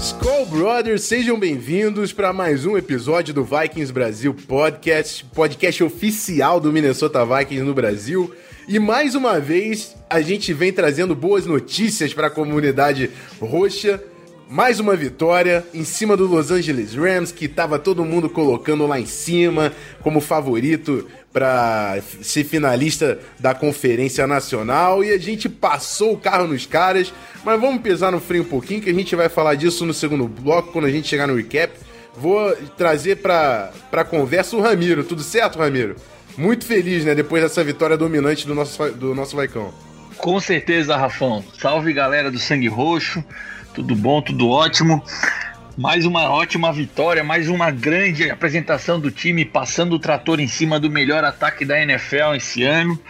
Skull Brothers, sejam bem-vindos para mais um episódio do Vikings Brasil Podcast, podcast oficial do Minnesota Vikings no Brasil. E mais uma vez a gente vem trazendo boas notícias para a comunidade roxa. Mais uma vitória em cima do Los Angeles Rams, que estava todo mundo colocando lá em cima como favorito para ser finalista da Conferência Nacional. E a gente passou o carro nos caras. Mas vamos pesar no freio um pouquinho, que a gente vai falar disso no segundo bloco, quando a gente chegar no recap. Vou trazer para a conversa o Ramiro. Tudo certo, Ramiro? Muito feliz, né? Depois dessa vitória dominante do nosso, do nosso Vaicão. Com certeza, Rafão. Salve galera do Sangue Roxo. Tudo bom, tudo ótimo. Mais uma ótima vitória, mais uma grande apresentação do time, passando o trator em cima do melhor ataque da NFL esse ano.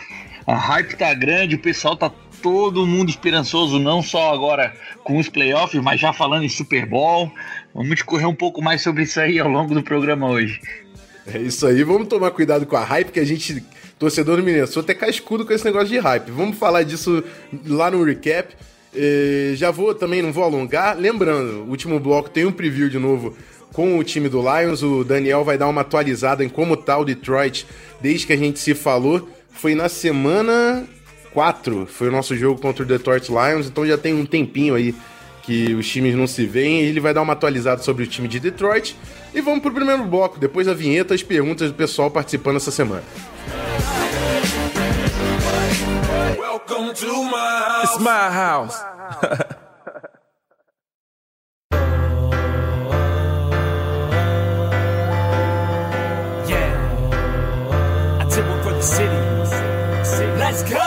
A hype tá grande, o pessoal tá todo mundo esperançoso, não só agora com os playoffs, mas já falando em Super Bowl. Vamos discorrer um pouco mais sobre isso aí ao longo do programa hoje. É isso aí, vamos tomar cuidado com a hype, que a gente, torcedor do Minnesota, é cascudo com esse negócio de hype. Vamos falar disso lá no recap. Eh, já vou também, não vou alongar. Lembrando, o último bloco tem um preview de novo com o time do Lions. O Daniel vai dar uma atualizada em como tá o Detroit desde que a gente se falou. Foi na semana 4, foi o nosso jogo contra o Detroit Lions, então já tem um tempinho aí que os times não se veem. Ele vai dar uma atualizada sobre o time de Detroit. E vamos pro primeiro bloco, depois da vinheta, as perguntas do pessoal participando essa semana. Welcome to my house. It's my house. Yeah. I took one for the city. Let's go.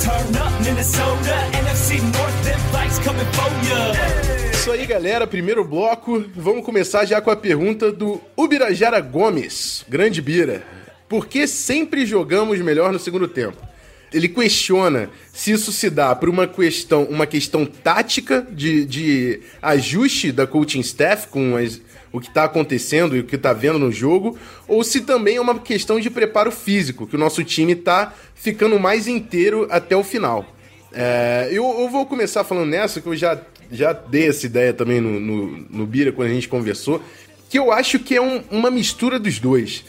Turn up Minnesota, NFC North, them fights coming for ya. Isso aí, galera. Primeiro bloco. Vamos começar já com a pergunta do Ubirajara Gomes. Grande Bira. Por que sempre jogamos melhor no segundo tempo? Ele questiona se isso se dá por uma questão, uma questão tática de, de ajuste da coaching staff com as, o que está acontecendo e o que está vendo no jogo, ou se também é uma questão de preparo físico, que o nosso time está ficando mais inteiro até o final. É, eu, eu vou começar falando nessa, que eu já, já dei essa ideia também no, no, no Bira quando a gente conversou, que eu acho que é um- uma mistura dos dois.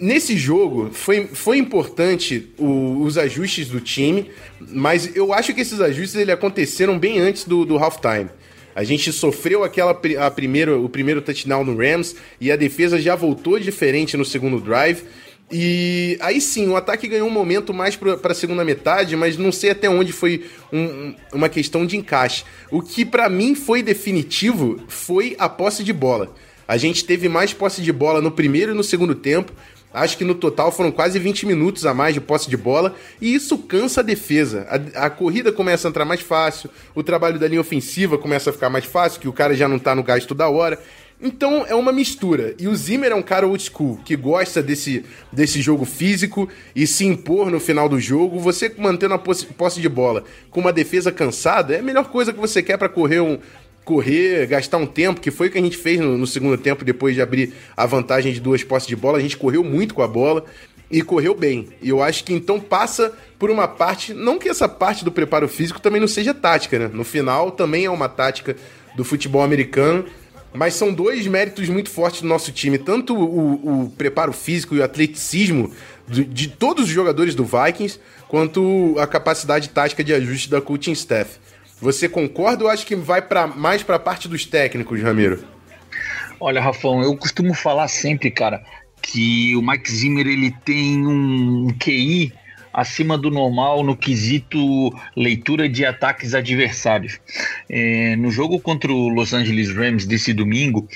Nesse jogo foi, foi importante o- os ajustes do time, mas eu acho que esses ajustes ele aconteceram bem antes do, do halftime. A gente sofreu aquela a primeiro, o primeiro touchdown no Rams e a defesa já voltou diferente no segundo drive. E aí sim, o ataque ganhou um momento mais para a segunda metade, mas não sei até onde foi um- uma questão de encaixe. O que para mim foi definitivo foi a posse de bola. A gente teve mais posse de bola no primeiro e no segundo tempo. Acho que no total foram quase 20 minutos a mais de posse de bola, e isso cansa a defesa. A, a corrida começa a entrar mais fácil, o trabalho da linha ofensiva começa a ficar mais fácil, que o cara já não tá no gás toda hora. Então é uma mistura. E o Zimmer é um cara old school, que gosta desse, desse jogo físico e se impor no final do jogo. Você mantendo a posse, de bola com uma defesa cansada é a melhor coisa que você quer para correr um, correr, gastar um tempo, que foi o que a gente fez no, no segundo tempo, depois de abrir a vantagem de duas posses de bola. A gente correu muito com a bola e correu bem. E eu acho que então passa por uma parte, não que essa parte do preparo físico também não seja tática, né? No final também é uma tática do futebol americano. Mas são dois méritos muito fortes do nosso time, tanto o, o preparo físico e o atleticismo de, de todos os jogadores do Vikings, quanto a capacidade tática de ajuste da coaching staff. Você concorda ou acha que vai pra, mais para a parte dos técnicos, Ramiro? Olha, Rafão, eu costumo falar sempre, cara, que o Mike Zimmer ele tem um QI acima do normal no quesito leitura de ataques adversários. É, no jogo contra o Los Angeles Rams desse domingo,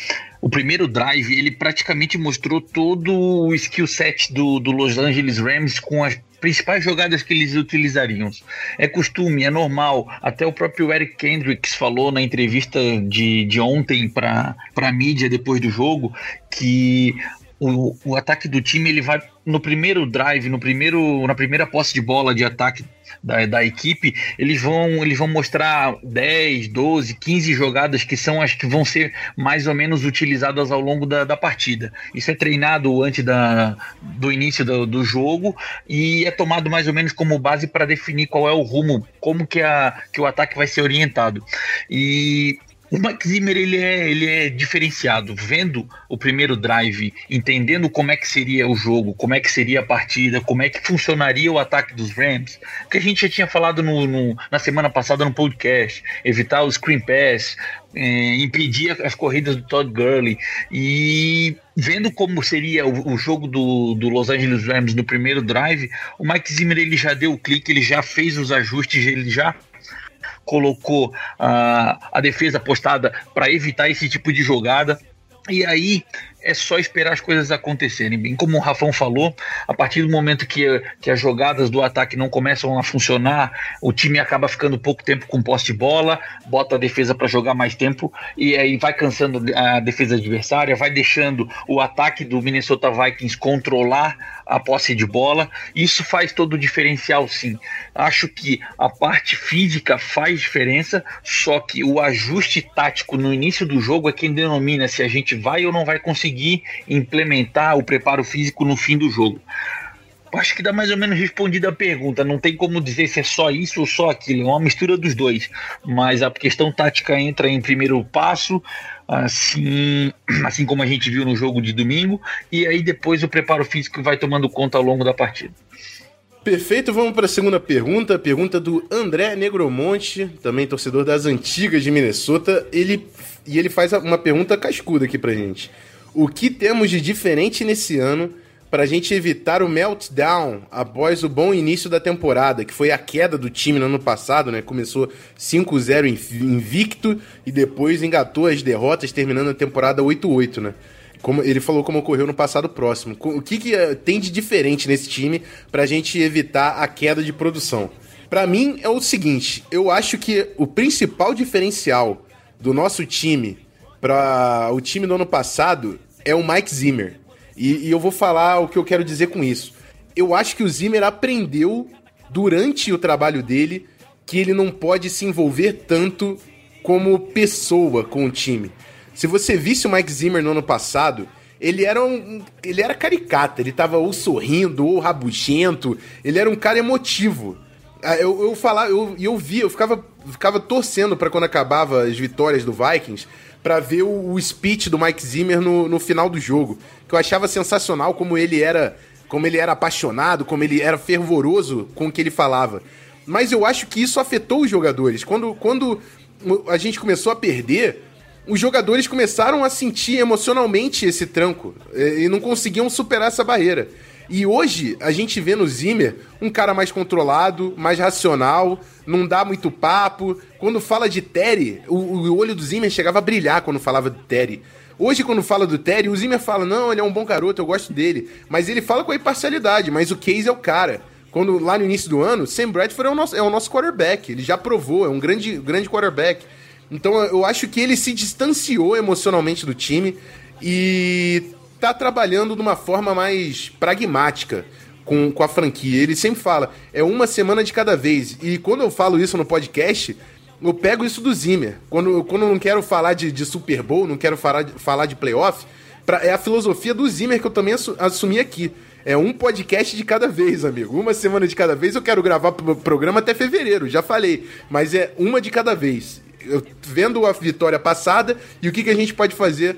o primeiro drive ele praticamente mostrou todo o skill set do, do Los Angeles Rams com as principais jogadas que eles utilizariam. É costume, é normal. Até o próprio Eric Kendricks falou na entrevista de, de ontem para a mídia depois do jogo que o, o ataque do time ele vai no primeiro drive, no primeiro, na primeira posse de bola de ataque da, da equipe, eles vão, eles vão mostrar 10, 12, 15 jogadas que são as que vão ser mais ou menos utilizadas ao longo da, da partida. Isso é treinado antes da, do início do, do jogo e é tomado mais ou menos como base para definir qual é o rumo, como que, a, que o ataque vai ser orientado. E o Max Zimmer ele é, ele é diferenciado, vendo o primeiro drive, entendendo como é que seria o jogo, como é que seria a partida, como é que funcionaria o ataque dos Rams, que a gente já tinha falado no, no na semana passada no podcast, evitar o screen pass, é, impedir as corridas do Todd Gurley. E vendo como seria o, o, jogo do, do Los Angeles Rams no primeiro drive, o Mike Zimmer ele já deu o clique, ele já fez os ajustes, ele já colocou a, a defesa postada para evitar esse tipo de jogada. E aí é só esperar as coisas acontecerem. Bem como o Rafão falou, a partir do momento que, que as jogadas do ataque não começam a funcionar, o time acaba ficando pouco tempo com posse de bola, bota a defesa para jogar mais tempo e aí vai cansando a defesa adversária, vai deixando o ataque do Minnesota Vikings controlar a posse de bola. Isso faz todo o diferencial, sim. Acho que a parte física faz diferença, só que o ajuste tático no início do jogo é quem denomina se a gente vai ou não vai conseguir implementar o preparo físico no fim do jogo. Acho que dá mais ou menos respondida a pergunta. Não tem como dizer se é só isso ou só aquilo. É uma mistura dos dois. Mas a questão tática entra em primeiro passo assim, assim como a gente viu no jogo de domingo, e aí depois o preparo físico vai tomando conta ao longo da partida. Perfeito, vamos para a segunda pergunta. Pergunta do André Negromonte, também torcedor das antigas de Minnesota. Ele, e ele faz uma pergunta cascuda aqui pra gente. O que temos de diferente nesse ano para a gente evitar o meltdown após o bom início da temporada, que foi a queda do time no ano passado, né? Começou 5-0 invicto e depois engatou as derrotas, terminando a temporada 8-8, né? Como ele falou como ocorreu no passado próximo. O que, que eh, tem de diferente nesse time para a gente evitar a queda de produção? Para mim é o seguinte, eu acho que o principal diferencial do nosso time para o time do ano passado é o Mike Zimmer. E, e eu vou falar o que eu quero dizer com isso. Eu acho que o Zimmer aprendeu durante o trabalho dele que ele não pode se envolver tanto como pessoa com o time. Se você visse o Mike Zimmer no ano passado, ele era um, ele era caricata, ele tava ou sorrindo ou rabugento, ele era um cara emotivo. Ah, eu, eu falar, eu, eu via, eu ficava, ficava torcendo para quando acabava as vitórias do Vikings, para ver o, o, speech do Mike Zimmer no, no final do jogo que eu achava sensacional como ele era, como ele era apaixonado, como ele era fervoroso com o que ele falava. Mas eu acho que isso afetou os jogadores. Quando, quando a gente começou a perder, os jogadores começaram a sentir emocionalmente esse tranco e não conseguiam superar essa barreira. E hoje a gente vê no Zimmer um cara mais controlado, mais racional, não dá muito papo. Quando fala de Terry, o, o olho do Zimmer chegava a brilhar quando falava de Terry. Hoje, quando fala do Terry, o Zimmer fala: não, ele é um bom garoto, eu gosto dele. Mas ele fala com a imparcialidade, mas o Case é o cara. Quando lá no início do ano, Sam Bradford é o nosso, é o nosso quarterback. Ele já provou, é um grande, grande quarterback. Então eu acho que ele se distanciou emocionalmente do time e tá trabalhando de uma forma mais pragmática com, com a franquia. Ele sempre fala, é uma semana de cada vez. E quando eu falo isso no podcast, eu pego isso do Zimmer. Quando, quando eu não quero falar de, de Super Bowl, não quero falar de, falar de playoff, pra, é a filosofia do Zimmer que eu também assumi aqui. É um podcast de cada vez, amigo. Uma semana de cada vez. Eu quero gravar pro programa até fevereiro, já falei. Mas é uma de cada vez. Eu, vendo a vitória passada e o que, que a gente pode fazer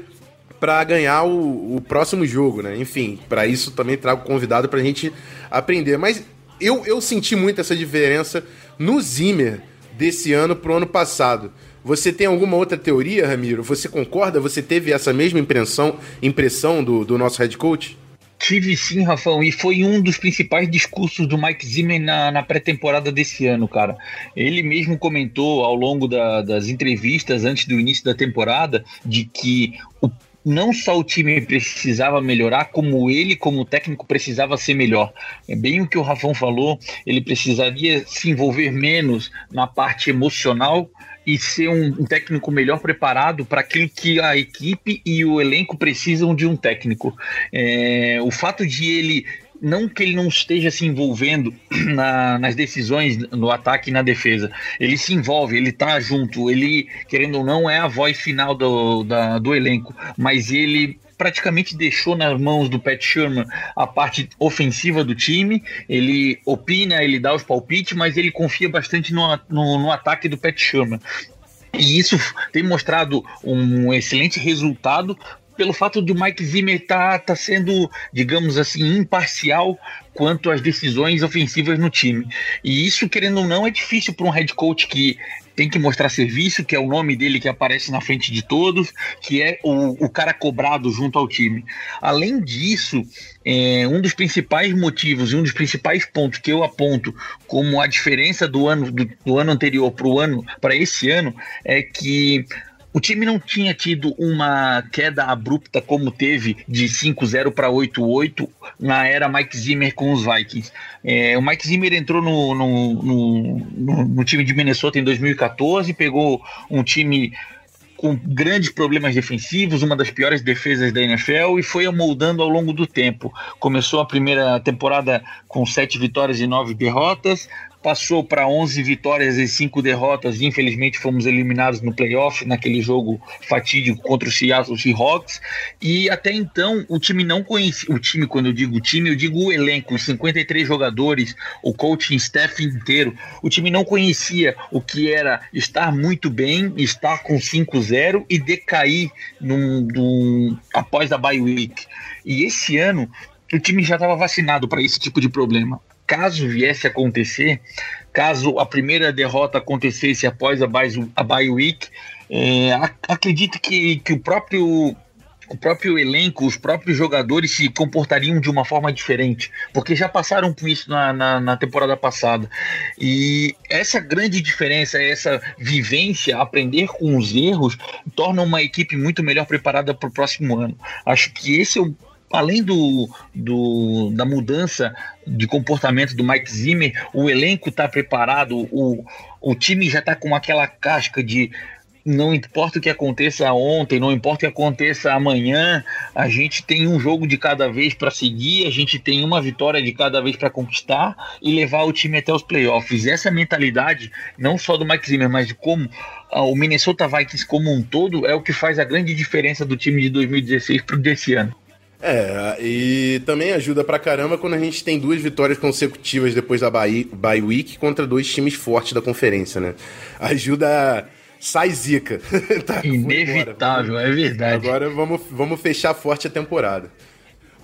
para ganhar o, o, próximo jogo, né? Enfim, para isso também trago convidado pra gente aprender. Mas eu, eu senti muito essa diferença no Zimmer desse ano pro ano passado. Você tem alguma outra teoria, Ramiro? Você concorda? Você teve essa mesma impressão, impressão do, do nosso head coach? Tive sim, Rafão, e foi um dos principais discursos do Mike Zimmer na, na pré-temporada desse ano, cara. Ele mesmo comentou ao longo da, das entrevistas antes do início da temporada de que o não só o time precisava melhorar, como ele, como técnico, precisava ser melhor. É bem o que o Rafão falou, ele precisaria se envolver menos na parte emocional e ser um, um técnico melhor preparado para aquilo que a equipe e o elenco precisam de um técnico. É, o fato de ele não que ele não esteja se envolvendo na, nas decisões no ataque e na defesa. Ele se envolve, ele tá junto, ele, querendo ou não, é a voz final do, da, do elenco, mas ele praticamente deixou nas mãos do Pat Sherman a parte ofensiva do time. Ele opina, ele dá os palpites, mas ele confia bastante no, no, no ataque do Pat Sherman. E isso tem mostrado um excelente resultado pelo fato de o Mike Zimmer estar tá, tá sendo, digamos assim, imparcial quanto às decisões ofensivas no time. E isso, querendo ou não, é difícil para um head coach que tem que mostrar serviço, que é o nome dele que aparece na frente de todos, que é o, o cara cobrado junto ao time. Além disso, é, um dos principais motivos e um dos principais pontos que eu aponto como a diferença do ano, do, do ano anterior para o ano para esse ano é que o time não tinha tido uma queda abrupta como teve de 5-0 para 8-8 na era Mike Zimmer com os Vikings. É, o Mike Zimmer entrou no, no, no, no, time de Minnesota em 2014, pegou um time com grandes problemas defensivos, uma das piores defesas da NFL e foi amoldando ao longo do tempo. Começou a primeira temporada com sete vitórias e nove derrotas, passou para 11 vitórias e 5 derrotas. E infelizmente fomos eliminados no playoff, naquele jogo fatídico contra o Seattle Seahawks. E até então o time não conhecia. O time, quando eu digo time, eu digo o elenco, os 53 jogadores, o coaching staff inteiro. O time não conhecia o que era estar muito bem, estar com 5-0 e decair num, num, após a bye week. E esse ano o time já estava vacinado para esse tipo de problema caso viesse a acontecer, caso a primeira derrota acontecesse após a bye, a bye week, é, acredito que, que o próprio o próprio elenco, os próprios jogadores se comportariam de uma forma diferente, porque já passaram por isso na, na, na, temporada passada. E essa grande diferença, essa vivência, aprender com os erros, torna uma equipe muito melhor preparada para o próximo ano. Acho que esse é o além do, do, da mudança de comportamento do Mike Zimmer, o elenco está preparado, o, o time já está com aquela casca de não importa o que aconteça ontem, não importa o que aconteça amanhã, a gente tem um jogo de cada vez para seguir, a gente tem uma vitória de cada vez para conquistar e levar o time até os playoffs. Essa mentalidade, não só do Mike Zimmer, mas de como ah, o Minnesota Vikings como um todo, é o que faz a grande diferença do time de 2016 para o desse ano. É, e também ajuda pra caramba quando a gente tem duas vitórias consecutivas depois da bye, bye week contra dois times fortes da conferência, né? Ajuda. Sai zica. tá, Inevitável, é verdade. Agora vamos, vamos fechar forte a temporada.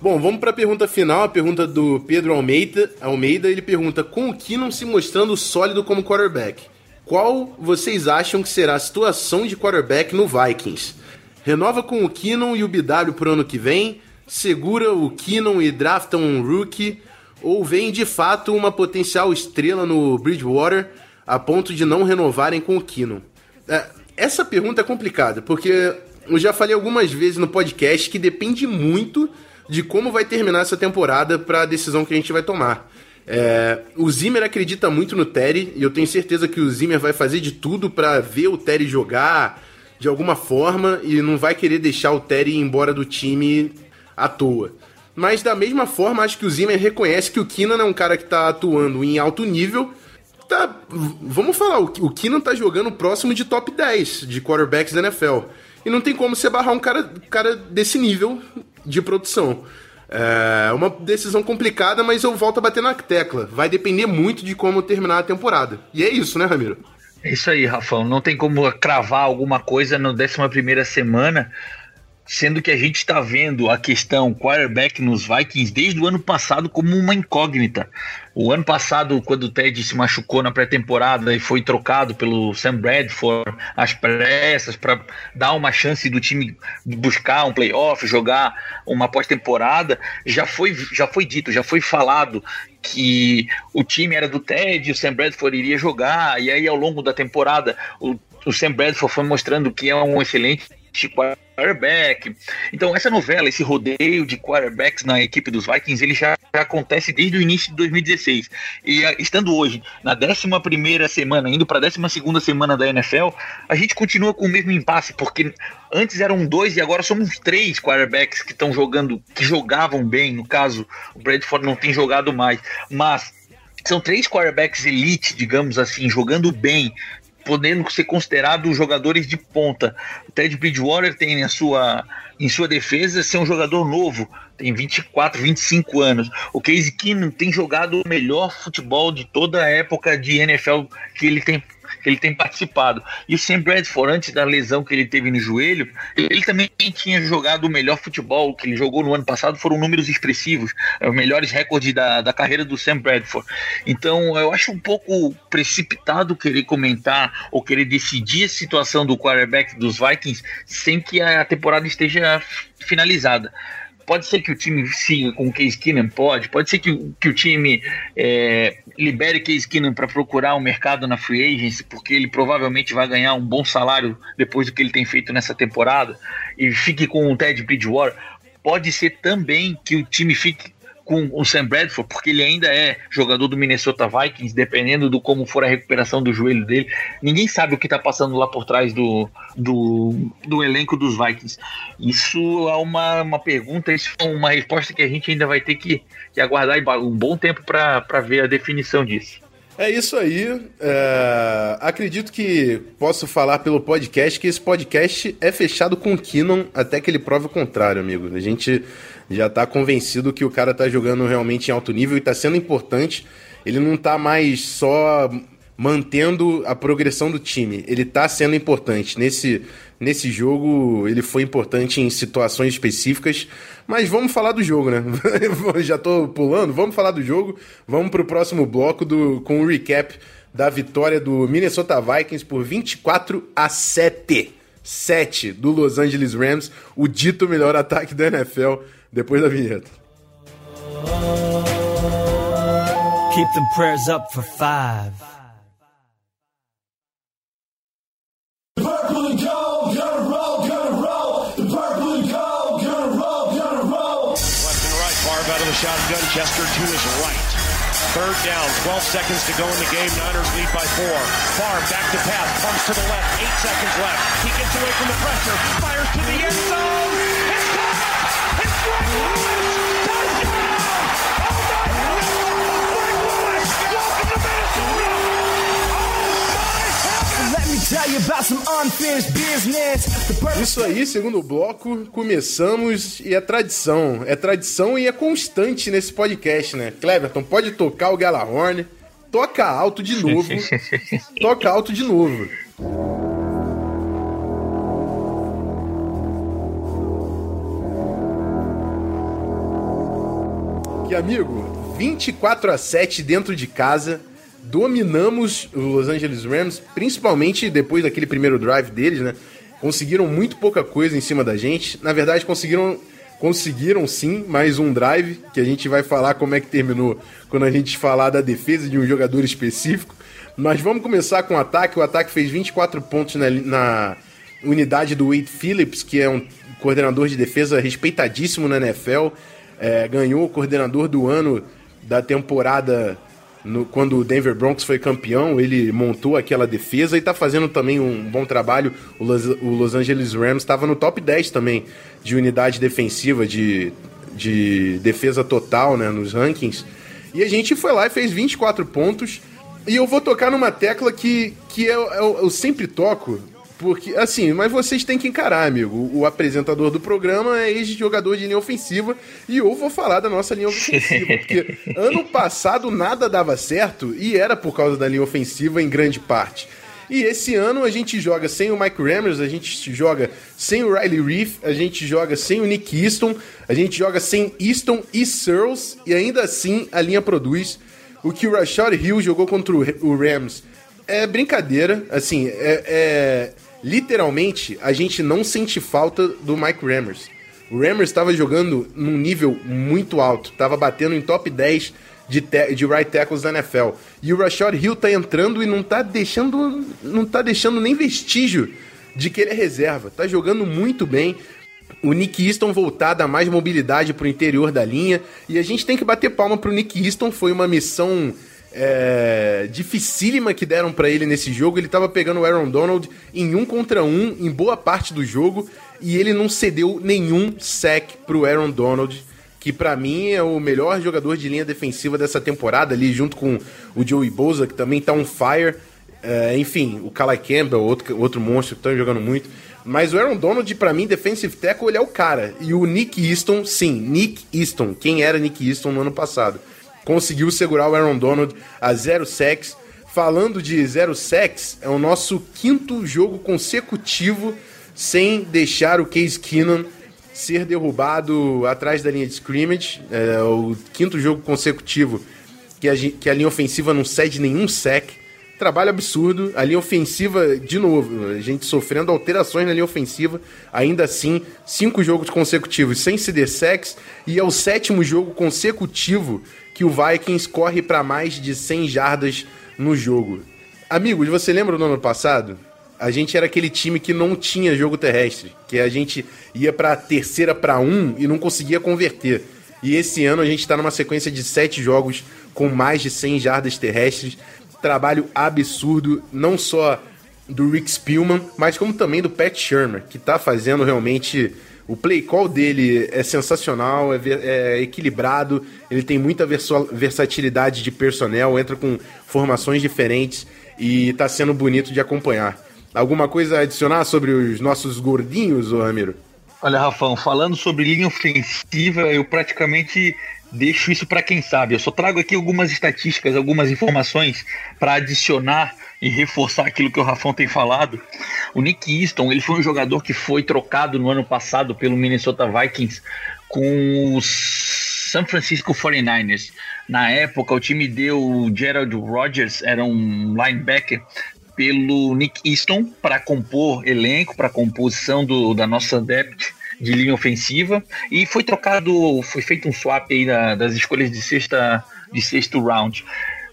Bom, vamos para a pergunta final, a pergunta do Pedro Almeida. Almeida, ele pergunta: com o Keenum se mostrando sólido como quarterback, qual vocês acham que será a situação de quarterback no Vikings? Renova com o Keenum e o BW pro ano que vem? Segura o Keenum e drafta um rookie, ou vem de fato uma potencial estrela no Bridgewater a ponto de não renovarem com o Keenum? É, essa pergunta é complicada, porque eu já falei algumas vezes no podcast que depende muito de como vai terminar essa temporada para a decisão que a gente vai tomar. É, o Zimmer acredita muito no Terry e eu tenho certeza que o Zimmer vai fazer de tudo para ver o Terry jogar de alguma forma e não vai querer deixar o Terry ir embora do time à toa. Mas da mesma forma, acho que o Zimmer reconhece que o Keenan é um cara que tá atuando em alto nível. Tá, vamos falar, o Keenan tá jogando próximo de top 10 de quarterbacks da NFL. E não tem como você barrar um cara, cara desse nível de produção. É uma decisão complicada, mas eu volto a bater na tecla. Vai depender muito de como terminar a temporada. E é isso, né, Ramiro? É isso aí, Rafão. Não tem como cravar alguma coisa na 11 semana, sendo que a gente está vendo a questão quarterback nos Vikings desde o ano passado como uma incógnita. O ano passado, quando o Ted se machucou na pré-temporada e foi trocado pelo Sam Bradford às pressas para dar uma chance do time buscar um playoff, jogar uma pós-temporada, já foi, já foi dito, já foi falado que o time era do Ted, o Sam Bradford iria jogar, e aí ao longo da temporada o, o Sam Bradford foi mostrando que é um excelente quarterback. Então, essa novela, esse rodeio de quarterbacks na equipe dos Vikings, ele já, já acontece desde o início de 2016. E ah, estando hoje na 11 semana, indo para a 12 semana da NFL, a gente continua com o mesmo impasse, porque antes eram dois e agora somos três quarterbacks que estão jogando, que jogavam bem. No caso, o Bradford não tem jogado mais, mas são três quarterbacks elite, digamos assim, jogando bem, podendo ser considerados jogadores de ponta. O Ted Bridgewater tem a sua, em sua defesa ser um jogador novo, tem 24, 25 anos. O Casey Keenum tem jogado o melhor futebol de toda a época de NFL que ele tem ele tem participado. E o Sam Bradford, antes da lesão que ele teve no joelho, ele também tinha jogado o melhor futebol que ele jogou no ano passado, foram números expressivos, é, os melhores recordes da, da carreira do Sam Bradford. Então eu acho um pouco precipitado querer comentar ou querer decidir a situação do quarterback dos Vikings sem que a temporada esteja finalizada. Pode ser que o time siga com o Case Keenum, pode. Pode ser que, que o time é, libere Case Keenum para procurar um mercado na free agency, porque ele provavelmente vai ganhar um bom salário depois do que ele tem feito nessa temporada, e fique com o Ted Bridgewater. Pode ser também que o time fique com o Sam Bradford, porque ele ainda é jogador do Minnesota Vikings, dependendo do como for a recuperação do joelho dele. Ninguém sabe o que está passando lá por trás do, do, do, elenco dos Vikings. Isso é uma, uma pergunta, isso é uma resposta que a gente ainda vai ter que, que aguardar um bom tempo para ver a definição disso. É isso aí. É... Acredito que posso falar pelo podcast que esse podcast é fechado com o Kinnon até que ele prove o contrário, amigo. A gente já tá convencido que o cara tá jogando realmente em alto nível e tá sendo importante. Ele não tá mais só mantendo a progressão do time. Ele tá sendo importante. Nesse, nesse jogo, ele foi importante em situações específicas. Mas vamos falar do jogo, né? Já tô pulando. Vamos falar do jogo. Vamos pro próximo bloco do, com o um recap da vitória do Minnesota Vikings por 24 a 7. 7 do Los Angeles Rams, o dito melhor ataque da NFL depois da vinheta. Keep them prayers up for five. Purple and gold, gonna roll, gonna roll. Purple and gold, gonna roll, gonna roll. Left and right, Favre out of the shotgun. Chester to his right. Third down, 12 seconds to go in the game. Niners lead by four. Favre back to pass, pumps to the left. Eight seconds left. He gets away from the pressure, fires to the end zone. Isso aí, segundo bloco, começamos e é tradição. É tradição e é constante nesse podcast, né? Cleverton, pode tocar o Galahorn. Toca alto de novo. toca alto de novo. Que amigo, 24 a 7 dentro de casa dominamos os Los Angeles Rams, principalmente depois daquele primeiro drive deles, né? Conseguiram muito pouca coisa em cima da gente. Na verdade, conseguiram conseguiram sim mais um drive, que a gente vai falar como é que terminou quando a gente falar da defesa de um jogador específico. Mas vamos começar com o ataque. O ataque fez 24 pontos na, na unidade do Wade Phillips, que é um coordenador de defesa respeitadíssimo na NFL. É, ganhou o coordenador do ano da temporada no, quando o Denver Broncos foi campeão, ele montou aquela defesa e está fazendo também um bom trabalho. O Los, o Los Angeles Rams estava no top 10 também de unidade defensiva, de, de defesa total né, nos rankings. E a gente foi lá e fez 24 pontos. E eu vou tocar numa tecla que, que eu, eu, eu sempre toco, porque, assim, mas vocês têm que encarar, amigo. O apresentador do programa é ex-jogador de linha ofensiva e eu vou falar da nossa linha ofensiva. Porque ano passado nada dava certo e era por causa da linha ofensiva em grande parte. E esse ano a gente joga sem o Mike Rammers, a gente joga sem o Riley Reef, a gente joga sem o Nick Easton, a gente joga sem Easton e Searles e ainda assim a linha produz. O que o Rashad Hill jogou contra o Rams é brincadeira, assim, é, é literalmente, a gente não sente falta do Mike Rammers. O Rammers estava jogando num nível muito alto, estava batendo em top 10 de, de right tackles da NFL. E o Rashad Hill tá entrando e não tá deixando, não tá deixando nem vestígio de que ele é reserva. Tá jogando muito bem. O Nick Easton voltado a mais mobilidade pro interior da linha. E a gente tem que bater palma pro Nick Easton. Foi uma missão é, dificílima que deram para ele nesse jogo. Ele tava pegando o Aaron Donald em um contra um em boa parte do jogo. E ele não cedeu nenhum sec pro Aaron Donald que para mim é o melhor jogador de linha defensiva dessa temporada, ali junto com o Joey Bosa, que também tá on fire. É, enfim, o Kalai Campbell, outro, outro monstro que tá jogando muito. Mas o Aaron Donald, para mim, defensive tackle, ele é o cara. E o Nick Easton, sim, Nick Easton, quem era Nick Easton no ano passado, conseguiu segurar o Aaron Donald a zero sacks. Falando de zero sacks, é o nosso quinto jogo consecutivo sem deixar o Case Keenan ser derrubado atrás da linha de scrimmage. É o quinto jogo consecutivo que a, que a linha ofensiva não cede nenhum sec. Trabalho absurdo. A linha ofensiva, de novo, a gente sofrendo alterações na linha ofensiva. Ainda assim, cinco jogos consecutivos sem ceder sex. E é o sétimo jogo consecutivo que o Vikings corre para mais de 100 jardas no jogo. Amigos, você lembra do ano passado? A gente era aquele time que não tinha jogo terrestre, que a gente ia para terceira para um e não conseguia converter. E esse ano a gente está numa sequência de sete jogos com mais de 100 jardas terrestres trabalho absurdo, não só do Rick Spielman, mas como também do Pat Shermer, que tá fazendo realmente. O play call dele é sensacional, é, é equilibrado, ele tem muita versatilidade de personnel, entra com formações diferentes e tá sendo bonito de acompanhar. Alguma coisa a adicionar sobre os nossos gordinhos, Ramiro? Olha, Rafão, falando sobre linha ofensiva, eu praticamente deixo isso para quem sabe. Eu só trago aqui algumas estatísticas, algumas informações para adicionar e reforçar aquilo que o Rafão tem falado. O Nick Easton, ele foi um jogador que foi trocado no ano passado pelo Minnesota Vikings com os San Francisco 49ers. Na época, o time deu o Gerald Rogers, era um linebacker, pelo Nick Easton para compor elenco, para composição do, da nossa depth de linha ofensiva e foi trocado, foi feito um swap aí da, das escolhas de sexta de sexto round.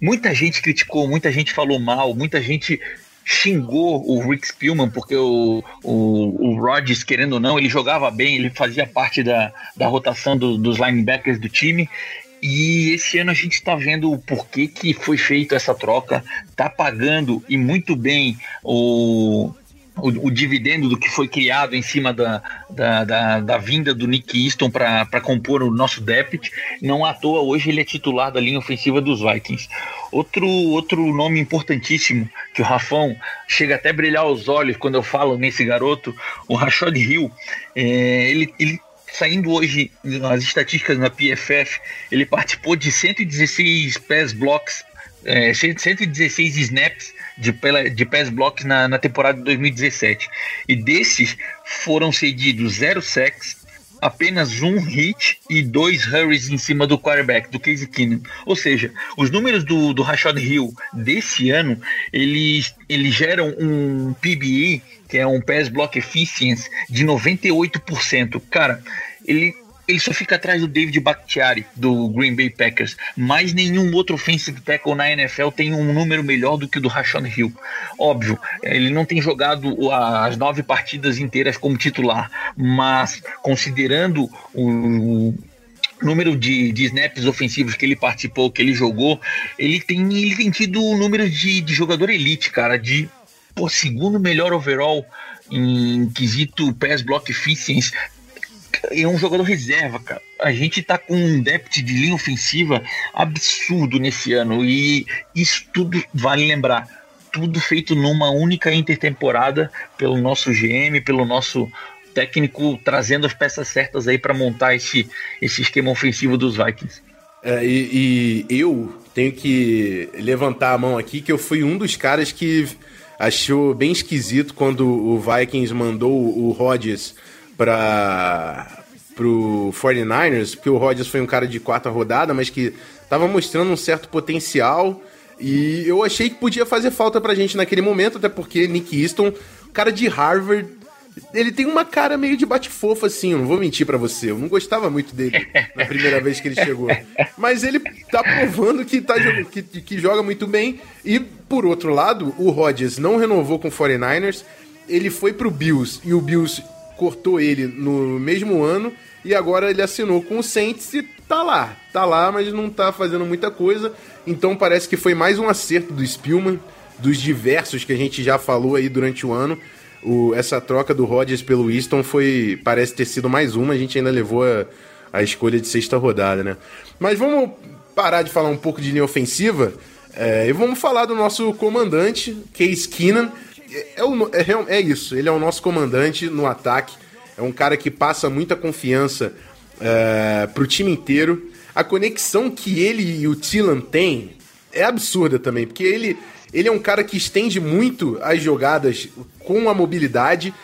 Muita gente criticou, muita gente falou mal, muita gente xingou o Rick Spielman porque o, o, o Rodgers, querendo ou não, ele jogava bem, ele fazia parte da, da rotação do, dos linebackers do time. E esse ano a gente está vendo o porquê que foi feita essa troca, tá pagando e muito bem o, o, o, dividendo do que foi criado em cima da, da, da, da vinda do Nick Easton para compor o nosso depth. Não à toa, hoje ele é titular da linha ofensiva dos Vikings. Outro, outro nome importantíssimo que o Rafão chega até a brilhar os olhos quando eu falo nesse garoto, o Rashad Hill. É, ele, ele saindo hoje as estatísticas na PFF, ele participou de 116 pass blocks, é, 116 snaps de, de pass blocks na, na temporada de 2017. E desses foram cedidos zero sacks, apenas um hit e dois hurries em cima do quarterback, do Casey Keenum. Ou seja, os números do, do Rashad Hill desse ano, eles, eles geram um PBE, que é um Pass Block Efficiency, de 98%. Cara, ele ele só fica atrás do David Bakhtiari, do Green Bay Packers. Mas nenhum outro offensive tackle na NFL tem um número melhor do que o do Rashawn Hill. Óbvio, ele não tem jogado as nove partidas inteiras como titular, mas considerando o, número de, de, snaps ofensivos que ele participou, que ele jogou, ele tem, ele tem tido o número de, de jogador elite, cara, de por segundo melhor overall em quesito pass block efficiency, é um jogador reserva, cara. A gente tá com um depth de linha ofensiva absurdo nesse ano e isso tudo vale lembrar. Tudo feito numa única intertemporada pelo nosso GM, pelo nosso técnico, trazendo as peças certas aí para montar esse, esse esquema ofensivo dos Vikings. É, e, e eu tenho que levantar a mão aqui que eu fui um dos caras que achou bem esquisito quando o Vikings mandou o Rodgers para pro 49ers, porque o Rodgers foi um cara de quarta rodada, mas que estava mostrando um certo potencial. E eu achei que podia fazer falta pra gente naquele momento, até porque Nick Easton, cara de Harvard, ele tem uma cara meio de bate-fofo, assim, eu não vou mentir para você. Eu não gostava muito dele na primeira vez que ele chegou. Mas ele tá provando que, tá, que, que joga muito bem. E, por outro lado, o Rodgers não renovou com o 49ers ele foi pro Bills e o Bills cortou ele no mesmo ano e agora ele assinou com o Saints e tá lá. Tá lá, mas não tá fazendo muita coisa. Então parece que foi mais um acerto do Spielman, dos diversos que a gente já falou aí durante o ano. O, essa troca do Rodgers pelo Easton foi. Parece ter sido mais uma, a gente ainda levou a, a escolha de sexta rodada, né? Mas vamos parar de falar um pouco de linha ofensiva é, e vamos falar do nosso comandante, Case Keenan. É, é, é, é isso, ele é o nosso comandante no ataque. É um cara que passa muita confiança é, pro time inteiro. A conexão que ele e o Tilan têm é absurda também, porque ele, ele é um cara que estende muito as jogadas com a mobilidade,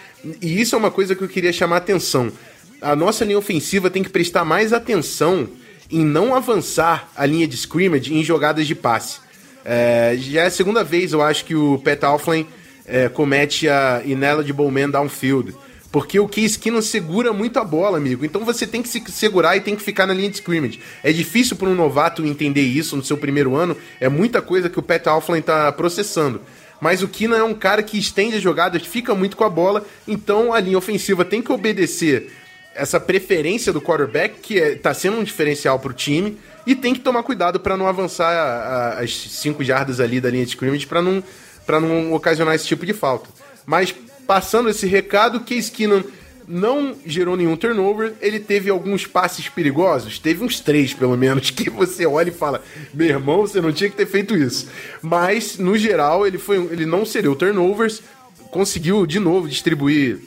e isso é uma coisa que eu queria chamar a atenção. A nossa linha ofensiva tem que prestar mais atenção em não avançar a linha de scrimmage em jogadas de passe. É, já é a segunda vez, eu acho, que o Pat Alflin é, comete a ineligible man downfield. Porque o Case Keenum segura muito a bola, amigo. Então você tem que se segurar e tem que ficar na linha de scrimmage. É difícil para um novato entender isso no seu primeiro ano. É muita coisa que o Pat Alflin está processando. Mas o Keenan é um cara que estende as jogadas, fica muito com a bola. Então a linha ofensiva tem que obedecer essa preferência do quarterback, que está é, sendo um diferencial para o time. E tem que tomar cuidado para não avançar a, a, as 5 jardas ali da linha de scrimmage para não, não ocasionar esse tipo de falta. Mas passando esse recado, Case Keenum não gerou nenhum turnover, ele teve alguns passes perigosos, teve uns três pelo menos, que você olha e fala, meu irmão, você não tinha que ter feito isso. Mas, no geral, ele, foi, ele não cedeu turnovers, conseguiu de novo distribuir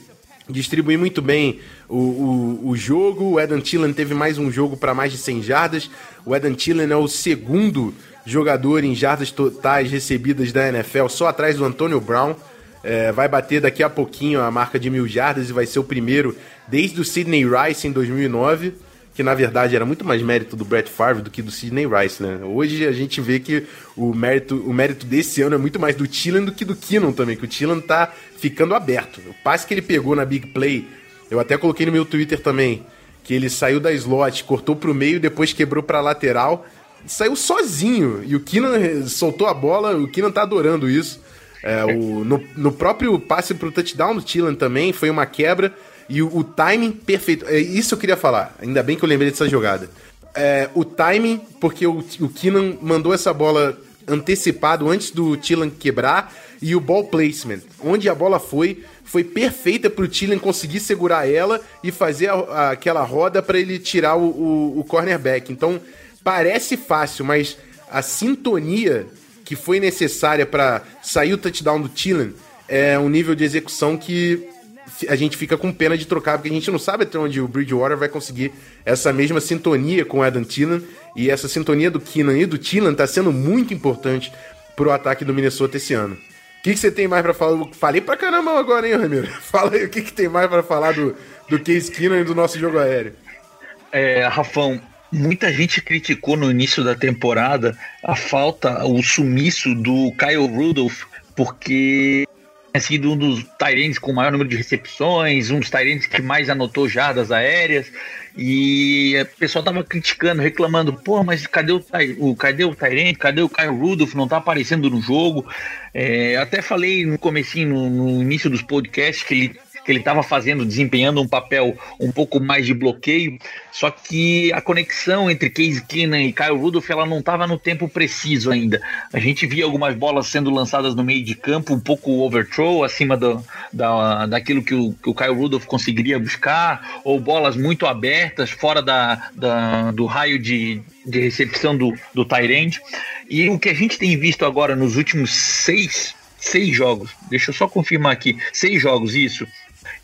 distribuir muito bem o, o, o jogo. O Edan Tillen teve mais um jogo para mais de 100 jardas. O Edan Tillen é o segundo jogador em jardas totais recebidas da NFL, só atrás do Antonio Brown. É, vai bater daqui a pouquinho a marca de mil jardas e vai ser o primeiro desde o Sidney Rice em 2009, que na verdade era muito mais mérito do Brett Favre do que do Sidney Rice, né? Hoje a gente vê que o mérito, o mérito desse ano é muito mais do Tillan do que do Keenan também, que o Tillan tá ficando aberto. O passe que ele pegou na Big Play, eu até coloquei no meu Twitter também, que ele saiu da slot, cortou pro meio, depois quebrou pra lateral, saiu sozinho. E o Keenan soltou a bola, o Keenan tá adorando isso. É, o, no, no, próprio passe pro touchdown do Tillan também foi uma quebra e o, o, timing perfeito. É, isso eu queria falar, ainda bem que eu lembrei dessa jogada. É, o timing, porque o, o Keenan mandou essa bola antecipado antes do Tillan quebrar e o ball placement, onde a bola foi, foi perfeita para o Tillan conseguir segurar ela e fazer a, a, aquela roda para ele tirar o, o, o cornerback. Então parece fácil, mas a sintonia que foi necessária para sair o touchdown do Tillen é um nível de execução que a gente fica com pena de trocar, porque a gente não sabe até onde o Bridgewater vai conseguir essa mesma sintonia com o Adam Tillen, e essa sintonia do Keenan e do Tillen está sendo muito importante para o ataque do Minnesota esse ano. O que, que você tem mais para falar? Falei pra caramba agora, hein, Ramiro? Fala aí o que, que tem mais para falar do, do Case Keenan e do nosso jogo aéreo. É, Rafão, Muita gente criticou no início da temporada a falta, o sumiço do Kyle Rudolph, porque tinha sido um dos Tyrants com o maior número de recepções, um dos Tyrants que mais anotou jardas aéreas, e o pessoal tava criticando, reclamando, pô, mas cadê o, o cadê o Tyrant, cadê o Kyle Rudolph, não tá aparecendo no jogo. É, até falei no comecinho, no, no início dos podcasts, que ele que ele estava fazendo, desempenhando um papel um pouco mais de bloqueio, só que a conexão entre Case Keenan e Kyle Rudolph ela não estava no tempo preciso ainda. A gente via algumas bolas sendo lançadas no meio de campo, um pouco overthrow, acima do, da, daquilo que o, que o Kyle Rudolph conseguiria buscar, ou bolas muito abertas, fora da, da do raio de, de recepção do, do Tyrande. E o que a gente tem visto agora nos últimos seis, seis jogos, deixa eu só confirmar aqui, seis jogos, isso,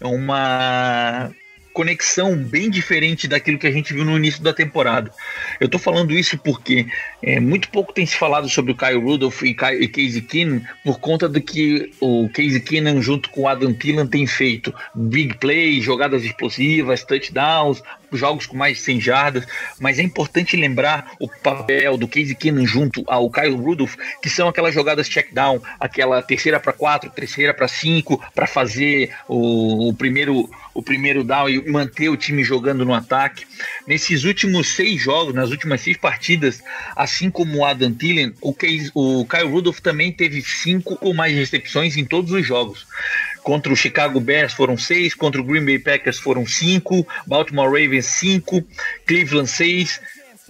uma conexão bem diferente daquilo que a gente viu no início da temporada. Eu tô falando isso porque é, muito pouco tem se falado sobre o Kyle Rudolph e, Kyle, e Casey Keenan por conta do que o Casey Keenan junto com o Adam Thielen tem feito. Big play, jogadas explosivas, touchdowns, jogos com mais de 100 jardas, mas é importante lembrar o papel do Casey Keenan junto ao Kyle Rudolph, que são aquelas jogadas check down, aquela terceira para quatro, terceira para cinco, para fazer o, o primeiro o primeiro down e manter o time jogando no ataque. Nesses últimos seis jogos, nas últimas seis partidas, assim como o Adam Thielen, o, Case, o Kyle Rudolph também teve cinco ou mais recepções em todos os jogos. Contra o Chicago Bears foram seis, contra o Green Bay Packers foram cinco, Baltimore Ravens cinco, Cleveland seis,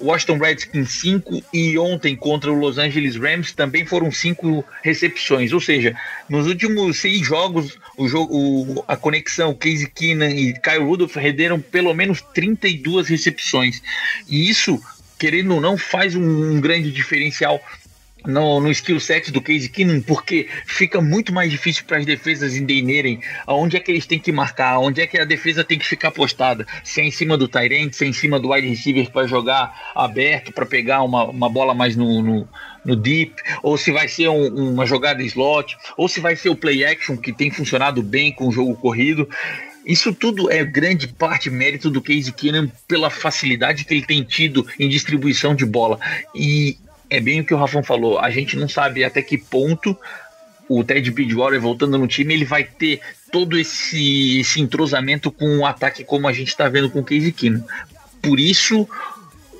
Washington Redskins 5 e ontem contra o Los Angeles Rams também foram cinco recepções. Ou seja, nos últimos seis jogos, o jogo, o, a conexão Casey Keenan e Kyle Rudolph renderam pelo menos 32 recepções. E isso, querendo ou não, faz um, um grande diferencial no, no skill set do Case Keenum, porque fica muito mais difícil para as defesas entenderem aonde é que eles têm que marcar, onde é que a defesa tem que ficar postada, se é em cima do Tyrant, se é em cima do wide receiver para jogar aberto, para pegar uma, uma bola mais no, no, no deep, ou se vai ser um, uma jogada slot, ou se vai ser o play action que tem funcionado bem com o jogo corrido. Isso tudo é grande parte mérito do Case Keenum pela facilidade que ele tem tido em distribuição de bola. E é bem o que o Rafão falou. A gente não sabe até que ponto o Ted Bridgewater voltando no time, ele vai ter todo esse, esse entrosamento com o ataque como a gente está vendo com o Casey Keenum. Por isso,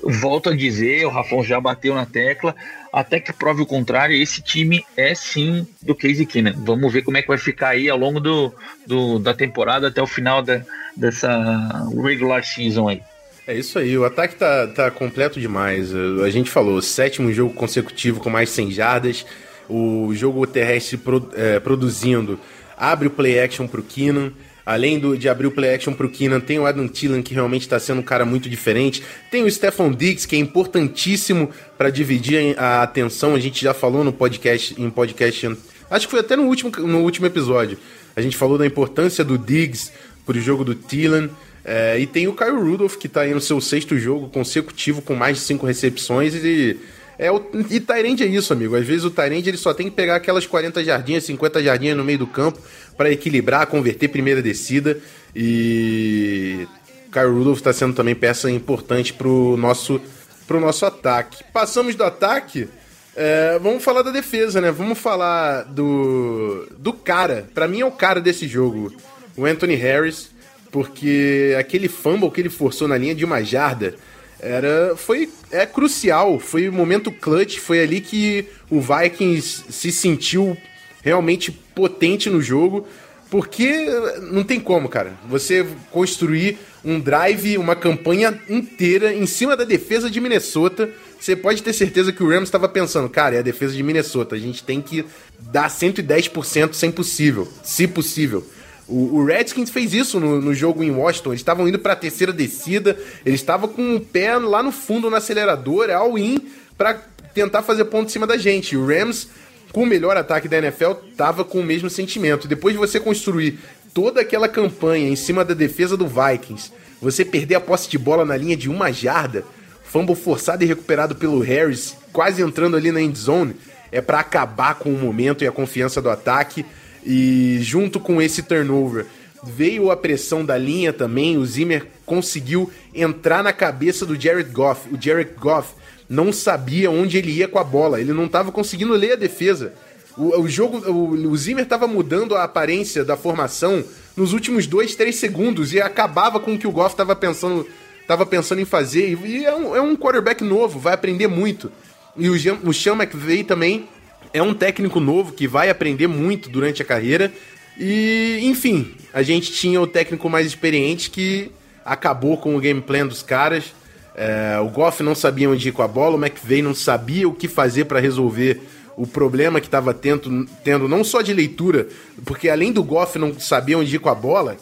volto a dizer, o Rafão já bateu na tecla, até que prove o contrário, esse time é sim do Casey Keenum. Vamos ver como é que vai ficar aí ao longo do, do da temporada até o final da, dessa regular season aí. É isso aí, o ataque tá, tá completo demais. A gente falou, sétimo jogo consecutivo com mais 100 jardas, o jogo terrestre pro, é, produzindo, abre o play action pro Keenan. Além do, de abrir o play action pro Keenan, tem o Adam Thielen, que realmente está sendo um cara muito diferente. Tem o Stephon Diggs, que é importantíssimo para dividir a atenção. A gente já falou no podcast, em podcast, acho que foi até no último, no último episódio. A gente falou da importância do Diggs pro jogo do Thielen. É, e tem o Kyle Rudolph, que tá aí no seu sexto jogo consecutivo com mais de cinco recepções e. É o, e Tyrande é isso, amigo. Às vezes o Tyrande ele só tem que pegar aquelas 40 jardinhas, 50 jardinhas no meio do campo para equilibrar, converter primeira descida. E Kyle Rudolph está sendo também peça importante pro nosso, pro nosso ataque. Passamos do ataque, é, vamos falar da defesa, né? Vamos falar do, do cara. Para mim é o cara desse jogo, o Anthony Harris porque aquele fumble que ele forçou na linha de uma jarda era foi é crucial, foi o momento clutch, foi ali que o Vikings se sentiu realmente potente no jogo, porque não tem como, cara. Você construir um drive, uma campanha inteira em cima da defesa de Minnesota, você pode ter certeza que o Rams estava pensando, cara, é a defesa de Minnesota, a gente tem que dar 110% sem possível, se possível. O, o Redskins fez isso no, no, jogo em Washington. Eles estavam indo para a terceira descida, eles estavam com o pé lá no fundo no acelerador, all-in, para tentar fazer ponto em cima da gente. O Rams, com o melhor ataque da NFL, tava com o mesmo sentimento. Depois de você construir toda aquela campanha em cima da defesa do Vikings, você perder a posse de bola na linha de uma jarda, fumble forçado e recuperado pelo Harris, quase entrando ali na end zone, é para acabar com o momento e a confiança do ataque. E junto com esse turnover veio a pressão da linha também. O Zimmer conseguiu entrar na cabeça do Jared Goff. O Jared Goff não sabia onde ele ia com a bola, ele não estava conseguindo ler a defesa. O, o jogo, o, o Zimmer estava mudando a aparência da formação nos últimos dois, três segundos e acabava com o que o Goff estava pensando, tava pensando em fazer. E é um, é um quarterback novo, vai aprender muito. E o, o Sean McVay também é um técnico novo que vai aprender muito durante a carreira. E, enfim, a gente tinha o técnico mais experiente que acabou com o game plan dos caras. É, o Goff não sabia onde ir com a bola, o McVeigh não sabia o que fazer para resolver o problema que estava tendo, tendo, não só de leitura, porque além do Goff não saber onde ir com a bola,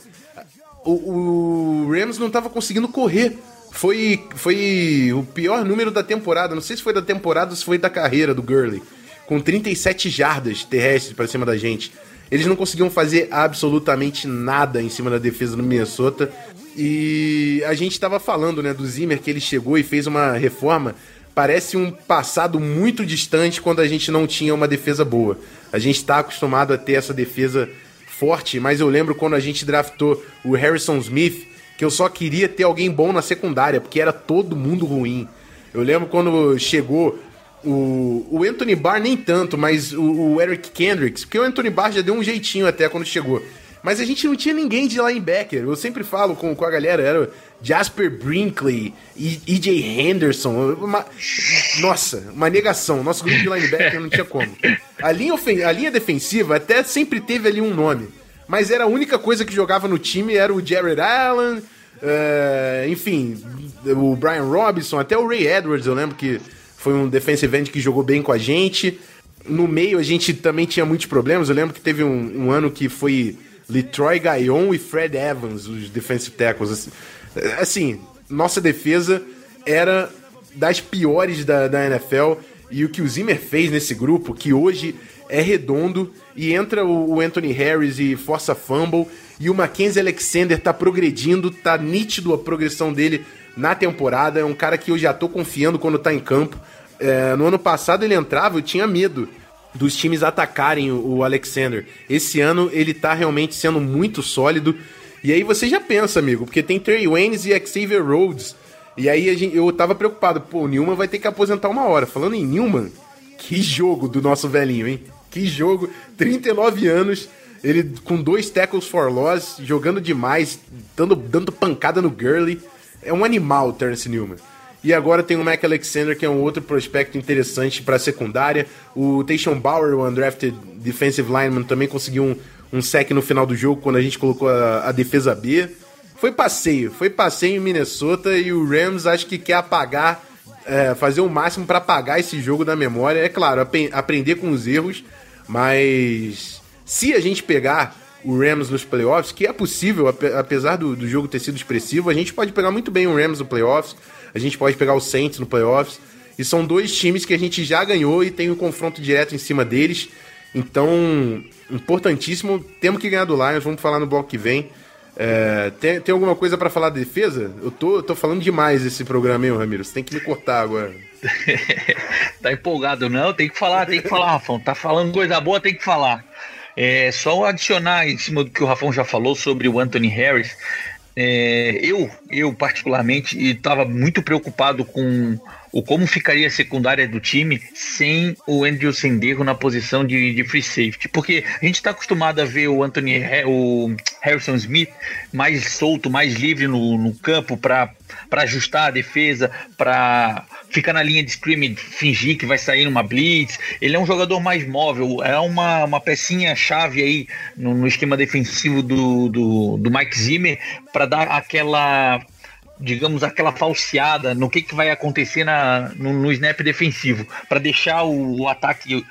o, o Rams não estava conseguindo correr. Foi, foi o pior número da temporada. Não sei se foi da temporada ou se foi da carreira do Gurley com 37 jardas terrestres para cima da gente. Eles não conseguiam fazer absolutamente nada em cima da defesa do Minnesota. E a gente estava falando, né, do Zimmer que ele chegou e fez uma reforma. Parece um passado muito distante quando a gente não tinha uma defesa boa. A gente está acostumado a ter essa defesa forte, mas eu lembro quando a gente draftou o Harrison Smith, que eu só queria ter alguém bom na secundária, porque era todo mundo ruim. Eu lembro quando chegou o, o Anthony Barr nem tanto, mas o, o, Eric Kendricks, porque o Anthony Barr já deu um jeitinho até quando chegou. Mas a gente não tinha ninguém de linebacker. Eu sempre falo com, com a galera, era Jasper Brinkley, EJ Henderson. Uma, nossa, uma negação. Nosso grupo de linebacker não tinha como. A linha, ofen- a linha defensiva até sempre teve ali um nome. Mas era a única coisa que jogava no time, era o Jared Allen, eh, enfim, o Brian Robinson, até o Ray Edwards, eu lembro que foi um defensive end que jogou bem com a gente. No meio a gente também tinha muitos problemas. Eu lembro que teve um, um ano que foi Letroy Gaillon e Fred Evans, os defensive tackles. Assim, assim, nossa defesa era das piores da, da NFL. E o que o Zimmer fez nesse grupo, que hoje é redondo, e entra o, o Anthony Harris e força fumble, e o Mackenzie Alexander tá progredindo, tá nítido a progressão dele na temporada. É um cara que eu já tô confiando quando tá em campo. É, no ano passado ele entrava, eu tinha medo dos times atacarem o, Alexander. Esse ano ele tá realmente sendo muito sólido. E aí você já pensa, amigo, porque tem Trey Waynes e Xavier Rhodes. E aí gente- eu tava preocupado, pô, o Newman vai ter que aposentar uma hora. Falando em Newman, que jogo do nosso velhinho, hein? Que jogo, 39 anos, ele com dois tackles for loss, jogando demais, dando, dando pancada no Gurley. É um animal o Terence Newman. E agora tem o Mac Alexander, que é um outro prospecto interessante para secundária. O Tayshaun Bauer, o undrafted defensive lineman, também conseguiu um, um sec no final do jogo quando a gente colocou a, a defesa B. Foi passeio, foi passeio em Minnesota e o Rams acho que quer apagar, é, fazer o máximo para apagar esse jogo da memória. É claro, apen- aprender com os erros, mas se a gente pegar o Rams nos playoffs, que é possível, ape- apesar do, do jogo ter sido expressivo, a gente pode pegar muito bem o Rams no playoffs, a gente pode pegar o Saints no playoffs, e são dois times que a gente já ganhou e tem um confronto direto em cima deles. Então, importantíssimo, temos que ganhar do Lions, vamos falar no bloco que vem. É, tem, tem alguma coisa pra falar da defesa? Eu tô, tô falando demais esse programa, hein, Ramiro? Você tem que me cortar agora. tá empolgado, não? Tem que falar, tem que falar, Rafão. Tá falando coisa boa, tem que falar. É, só adicionar em cima do que o Rafão já falou sobre o Anthony Harris. É, eu, eu particularmente, estava muito preocupado com o como ficaria a secundária do time sem o Andrew Senderro na posição de, de free safety, porque a gente está acostumado a ver o Anthony, o Harrison Smith mais solto, mais livre no, no campo para ajustar a defesa, para ficar na linha de scrimmage, fingir que vai sair numa blitz. Ele é um jogador mais móvel, é uma, uma pecinha chave aí no, no esquema defensivo do, do, do Mike Zimmer para dar aquela digamos, aquela falseada no que, que vai acontecer na, no, no snap defensivo, para deixar o, o ataque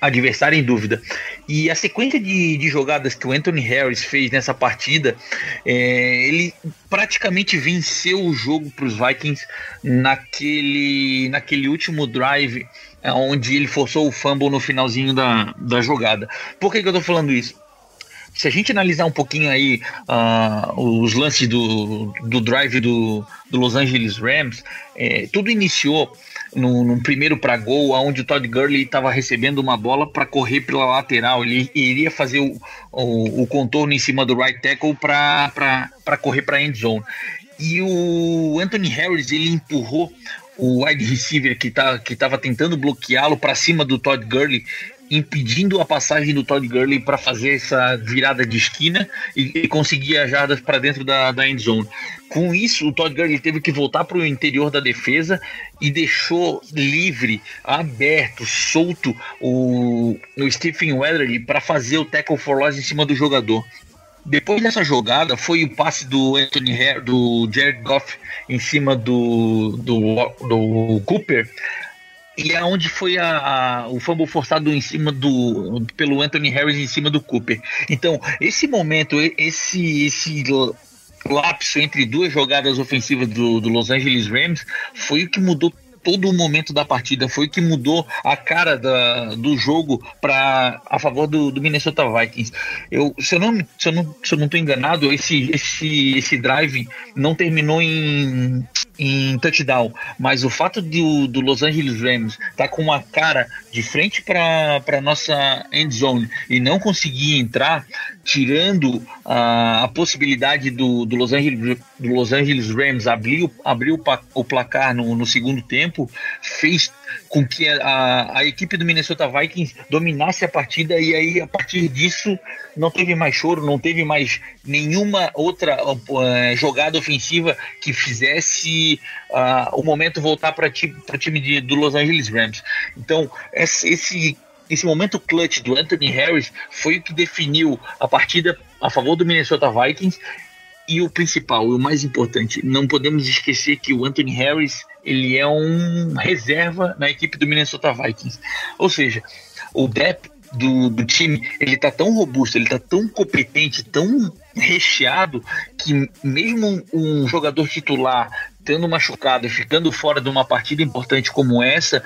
adversário em dúvida. E a sequência de, de jogadas que o Anthony Harris fez nessa partida, é, ele praticamente venceu o jogo para os Vikings naquele, naquele último drive, é, onde ele forçou o fumble no finalzinho da, da jogada. Por que, que eu tô falando isso? se a gente analisar um pouquinho aí uh, os lances do, do drive do, do Los Angeles Rams, é, tudo iniciou no, no primeiro para gol, onde o Todd Gurley estava recebendo uma bola para correr pela lateral. Ele iria fazer o, o, o contorno em cima do right tackle para correr para a end zone. E o Anthony Harris ele empurrou o wide receiver que tá, estava tentando bloqueá-lo para cima do Todd Gurley impedindo a passagem do Todd Gurley para fazer essa virada de esquina e, e conseguir as jardas para dentro da, da end zone. Com isso, o Todd Gurley teve que voltar para o interior da defesa e deixou livre, aberto, solto o, o Stephen Weatherly para fazer o tackle for loss em cima do jogador. Depois dessa jogada, foi o passe do Anthony Harris, do Jared Goff em cima do, do, do Cooper e é foi a, a, o fumble forçado em cima do pelo Anthony Harris em cima do Cooper. Então, esse momento, esse esse lapso entre duas jogadas ofensivas do, do Los Angeles Rams foi o que mudou todo o momento da partida, foi o que mudou a cara da, do jogo para a favor do, do, Minnesota Vikings. Eu, se eu não se eu não se não enganado, esse esse esse drive não terminou em em touchdown, mas o fato de, do Los Angeles Rams estar tá com uma cara de frente para a nossa end zone e não conseguir entrar, tirando a, possibilidade do, do Los Angeles do Los Angeles Rams abriu, abriu o o placar no, no segundo tempo, fez com que a, a equipe do Minnesota Vikings dominasse a partida e aí a partir disso não teve mais choro, não teve mais nenhuma outra eh, jogada ofensiva que fizesse ah, o momento voltar para o time de, do Los Angeles Rams. Então, esse, esse momento clutch do Anthony Harris foi o que definiu a partida a favor do Minnesota Vikings e o principal, o mais importante, não podemos esquecer que o Anthony Harris ele é um reserva na equipe do Minnesota Vikings. Ou seja, o depth do, do time ele tá tão robusto, ele tá tão competente, tão recheado que mesmo um, jogador titular tendo machucado ficando fora de uma partida importante como essa,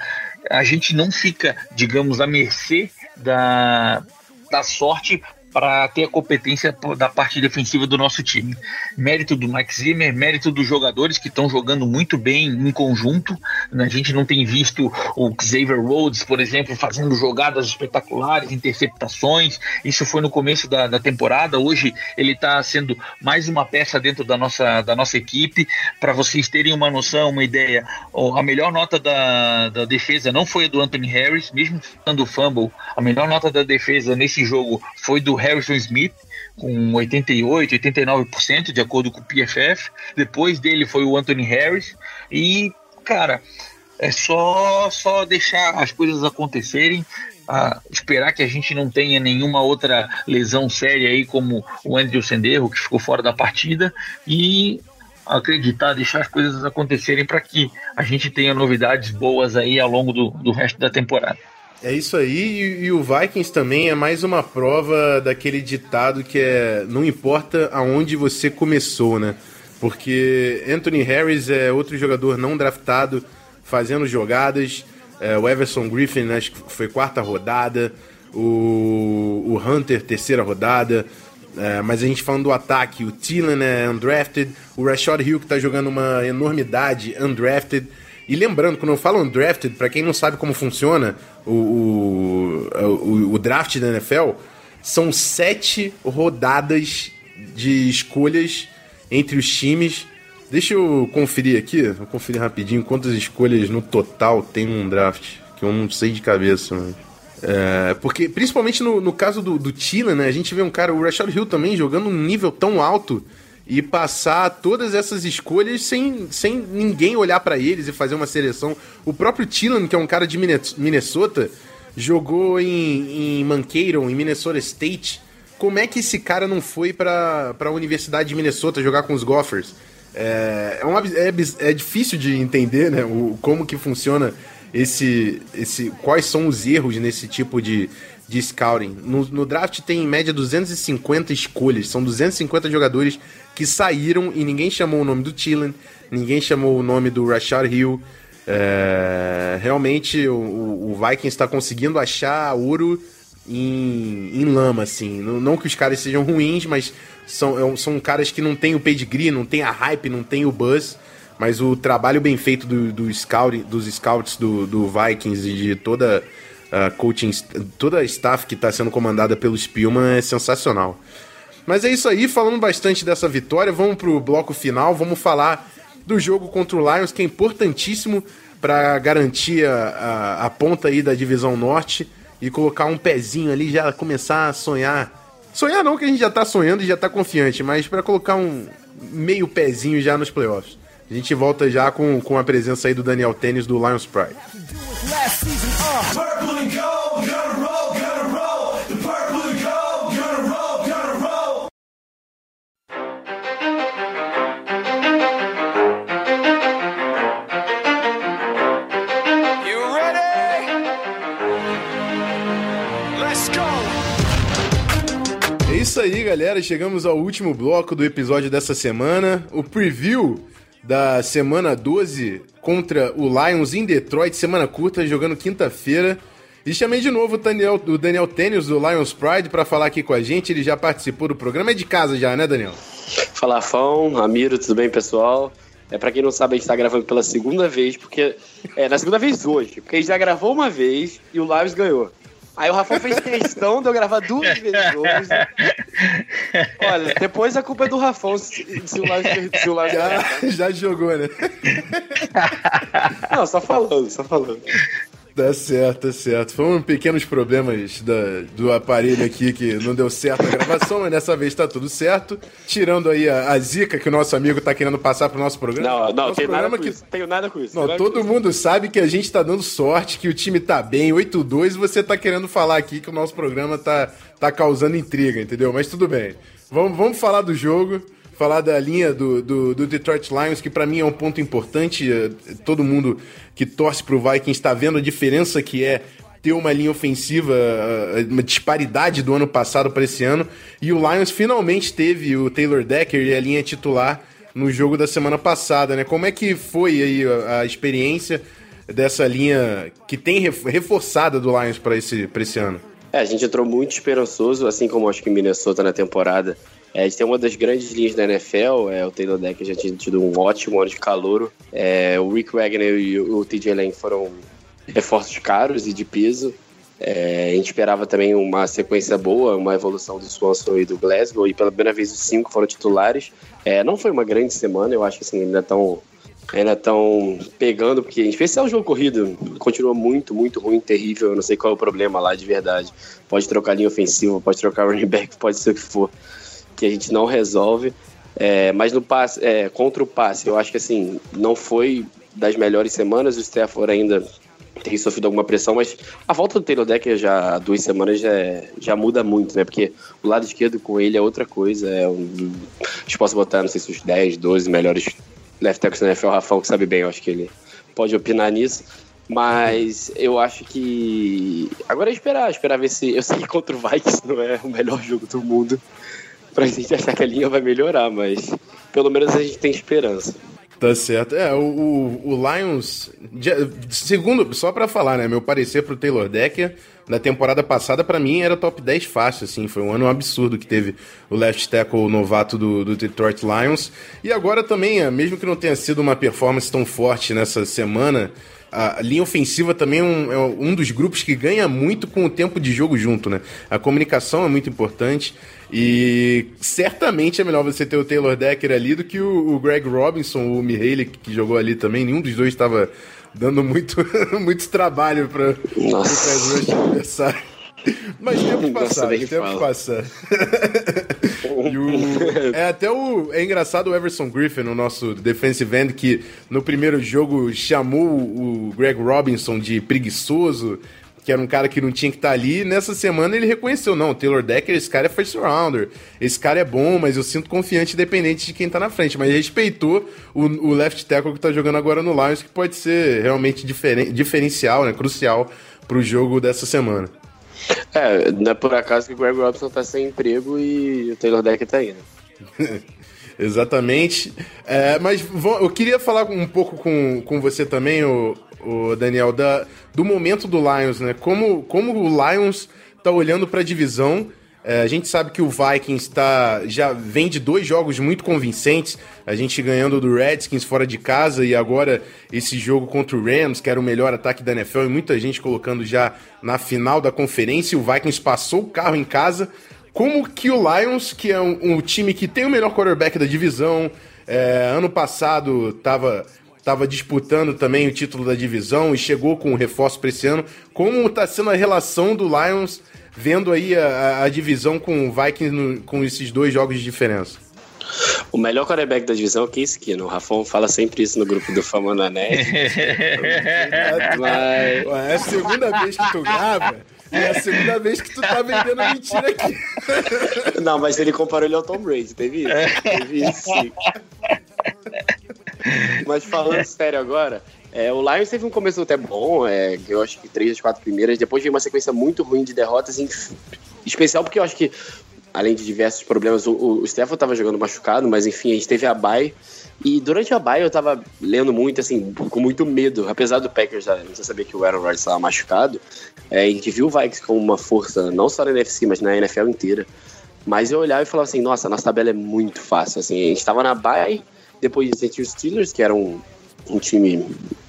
a gente não fica, digamos, à mercê da, da sorte para ter a competência da parte defensiva do nosso time. Mérito do Mike Zimmer, mérito dos jogadores que estão jogando muito bem em conjunto. A gente não tem visto o Xavier Rhodes, por exemplo, fazendo jogadas espetaculares, interceptações. Isso foi no começo da, da temporada. Hoje ele está sendo mais uma peça dentro da nossa, da nossa equipe. Para vocês terem uma noção, uma ideia, a melhor nota da, da defesa não foi a do Anthony Harris, mesmo sendo fumble. A melhor nota da defesa nesse jogo foi do Harrison Smith, com 88, 89%, de acordo com o PFF. Depois dele foi o Anthony Harris. E, cara, é só, só deixar as coisas acontecerem. Esperar que a gente não tenha nenhuma outra lesão séria aí, como o Andrew Senderro, que ficou fora da partida, e acreditar, deixar as coisas acontecerem para que a gente tenha novidades boas aí ao longo do, do resto da temporada. É isso aí, e, e, o Vikings também é mais uma prova daquele ditado que é não importa aonde você começou, né? Porque Anthony Harris é outro jogador não draftado fazendo jogadas, é, o Everson Griffin acho que foi quarta rodada, o, o Hunter terceira rodada, é, mas a gente falando do ataque, o Thielen é undrafted, o Rashad Hill que tá jogando uma enormidade, undrafted. E lembrando, quando eu falo undrafted, para quem não sabe como funciona o, o, o, o, draft da NFL, são sete rodadas de escolhas entre os times. Deixa eu conferir aqui, vou conferir rapidinho quantas escolhas no total tem um draft, que eu não sei de cabeça. É, porque, principalmente no, no caso do, do Tila, né? A gente vê um cara, o Rashad Hill também, jogando um nível tão alto e passar todas essas escolhas sem, sem ninguém olhar para eles e fazer uma seleção. O próprio Tillan, que é um cara de Minnesota, jogou em, em Mankato, em Minnesota State. Como é que esse cara não foi para a Universidade de Minnesota jogar com os Gophers? É, é, uma, é, é difícil de entender né, o, como que funciona esse, esse. Quais são os erros nesse tipo de, de scouting. No, no, draft tem em média 250 escolhas, são 250 jogadores que saíram e ninguém chamou o nome do Tillen, ninguém chamou o nome do Rashard Hill. É, realmente o, o Vikings está conseguindo achar ouro em, em lama, assim. Não, não, que os caras sejam ruins, mas são, são caras que não tem o pedigree, não tem a hype, não tem o buzz. Mas o trabalho bem feito do, do scouting, dos scouts do, do Vikings e de toda a coaching, toda a staff que está sendo comandada pelo Spielman é sensacional. Mas é isso aí, falando bastante dessa vitória, vamos pro bloco final, vamos falar do jogo contra o Lions, que é importantíssimo para garantir a, a, a, ponta aí da divisão norte e colocar um pezinho ali, já começar a sonhar. Sonhar não, que a gente já tá sonhando e já tá confiante, mas para colocar um meio pezinho já nos playoffs. A gente volta já com, com a presença aí do Daniel Tênis do Lions Pride. Galera. Chegamos ao último bloco do episódio dessa semana. O preview da semana 12 contra o Lions em Detroit, semana curta, jogando quinta-feira. E chamei de novo o Daniel, o Daniel Tênis do Lions Pride para falar aqui com a gente. Ele já participou do programa. É de casa já, né, Daniel? Fala, Fão, Amiro, tudo bem, pessoal? É, para quem não sabe, a gente tá gravando pela segunda vez, porque. É, na segunda vez hoje, porque a gente já gravou uma vez e o Lions ganhou. Aí o Rafão fez questão de eu gravar duas vezes hoje. Olha, depois a culpa é do Rafão se, se o se o Lions Já, já jogou, né? Não, só falando, só falando. Tá certo, tá certo. Foram pequenos problemas da- do aparelho aqui que não deu certo a gravação, mas dessa vez tá tudo certo. Tirando aí a, a zica que o nosso amigo tá querendo passar pro nosso programa. Não, não, nosso tenho nada com que isso. Tenho nada com isso. Não, nada todo mundo sabe que a gente tá dando sorte, que o time tá bem, 8-2, e você tá querendo falar aqui que o nosso programa tá, tá causando intriga, entendeu? Mas tudo bem. Vamos, vamos falar do jogo, falar da linha do, do, do Detroit Lions, que pra mim é um ponto importante. eh, Todo mundo que torce pro Vikings tá vendo a diferença que é ter uma linha ofensiva, eh, uma disparidade do ano passado para esse ano. E o Lions finalmente teve o Taylor Decker e a linha titular no jogo da semana passada, né? Como é que foi aí a, a experiência dessa linha que tem ref- reforçada do Lions para esse, esse ano? É, a gente entrou muito esperançoso, assim como acho que Minnesota na temporada. É, a gente tem uma das grandes linhas da NFL, é, o Taylor Decker já tinha tido um ótimo ano de calouro. É, o Rick Wagner e o, TJ Lane foram reforços caros e de peso. É, a gente esperava também uma sequência boa, uma evolução do Swanson e do Glasgow, e pela primeira vez os cinco foram titulares. É, não foi uma grande semana, eu acho que assim, ainda estão ainda estão pegando, porque em especial o jogo corrido continua muito, muito ruim, terrível. Eu não sei qual é o problema lá de verdade. Pode trocar linha ofensiva, pode trocar running back, pode ser o que for, que a gente não resolve. É, mas no passe, é, contra o passe, eu acho que assim, não foi das melhores semanas. O Stafford ainda tem sofrido alguma pressão, mas a volta do Taylor Decker já há duas semanas já, é- já muda muito, né? Porque o lado esquerdo com ele é outra coisa. É um, acho que posso botar, não sei se os 10, 12 melhores left tackles da NFL, o Rafão que sabe bem, eu acho que ele pode opinar nisso. Mas eu acho que. Agora é esperar, esperar ver se. Eu sei que contra o Vikings não é o melhor jogo do mundo pra gente achar que a linha vai melhorar, mas pelo menos a gente tem esperança. Tá certo. É, o, o, o Lions, segundo, só pra falar, né, meu parecer pro Taylor Decker, na temporada passada, pra mim, era top 10 fácil, assim, foi um ano absurdo que teve o left tackle novato do, do Detroit Lions. E agora também, é, mesmo que não tenha sido uma performance tão forte nessa semana, a linha ofensiva também é um, é um dos grupos que ganha muito com o tempo de jogo junto, né? A comunicação é muito importante e certamente é melhor você ter o Taylor Decker ali do que o, o Greg Robinson, o Mihaly, que jogou ali também. Nenhum dos dois estava dando muito, muito trabalho para o adversário. Mas tempo passar, tempo passar. O- é até o. É engraçado o Everson Griffin, o nosso defensive end, que no primeiro jogo chamou o Greg Robinson de preguiçoso, que era um cara que não tinha que estar ali. Nessa semana ele reconheceu: não, o Taylor Decker, esse cara é first rounder, esse cara é bom, mas eu sinto confiante independente de quem tá na frente. Mas respeitou o, o left tackle que tá jogando agora no Lions, que pode ser realmente diferen, diferencial, né, crucial pro jogo dessa semana. É, não é por acaso que o Greg Robinson tá sem emprego e o Taylor Decker tá indo. Exatamente. É, mas eu queria falar um pouco com, com você também, o, o Daniel, da, do momento do Lions, né? Como, como o Lions tá olhando para a divisão. É, a gente sabe que o Vikings tá, já vem de dois jogos muito convincentes. A gente ganhando do Redskins fora de casa e agora esse jogo contra o Rams, que era o melhor ataque da NFL, e muita gente colocando já na final da conferência. O Vikings passou o carro em casa. Como que o Lions, que é um, um time que tem o melhor quarterback da divisão, é, ano passado estava tava disputando também o título da divisão e chegou com um reforço para esse ano. Como está sendo a relação do Lions vendo aí a, a- divisão com o Vikings no- com esses dois jogos de diferença? O melhor quarterback da divisão é o Case Keenum. O Rafão fala sempre isso no grupo do Fama na Net. Mas... Ué, É a segunda vez que tu grava e é a segunda vez que tu tá vendendo mentira aqui. Não, mas ele comparou ele ao Tom Brady, teve isso? Teve isso sim. Mas falando sério agora, é, o Lions teve um começo até bom, é, eu acho que três das quatro primeiras, depois veio uma sequência muito ruim de derrotas, em especial porque eu acho que, além de diversos problemas, o, o Stefan tava jogando machucado, mas enfim, a gente teve a bye, e durante a bye eu tava lendo muito, assim, com muito medo, apesar do Packers já não saber que o Aaron Rodgers estava machucado, é, a gente viu o Vikings como uma força, não só na NFC, mas na NFL inteira, mas eu olhava e falava assim, nossa, nossa tabela é muito fácil. Assim, a gente tava na bye, depois a gente os Steelers, que era um, um time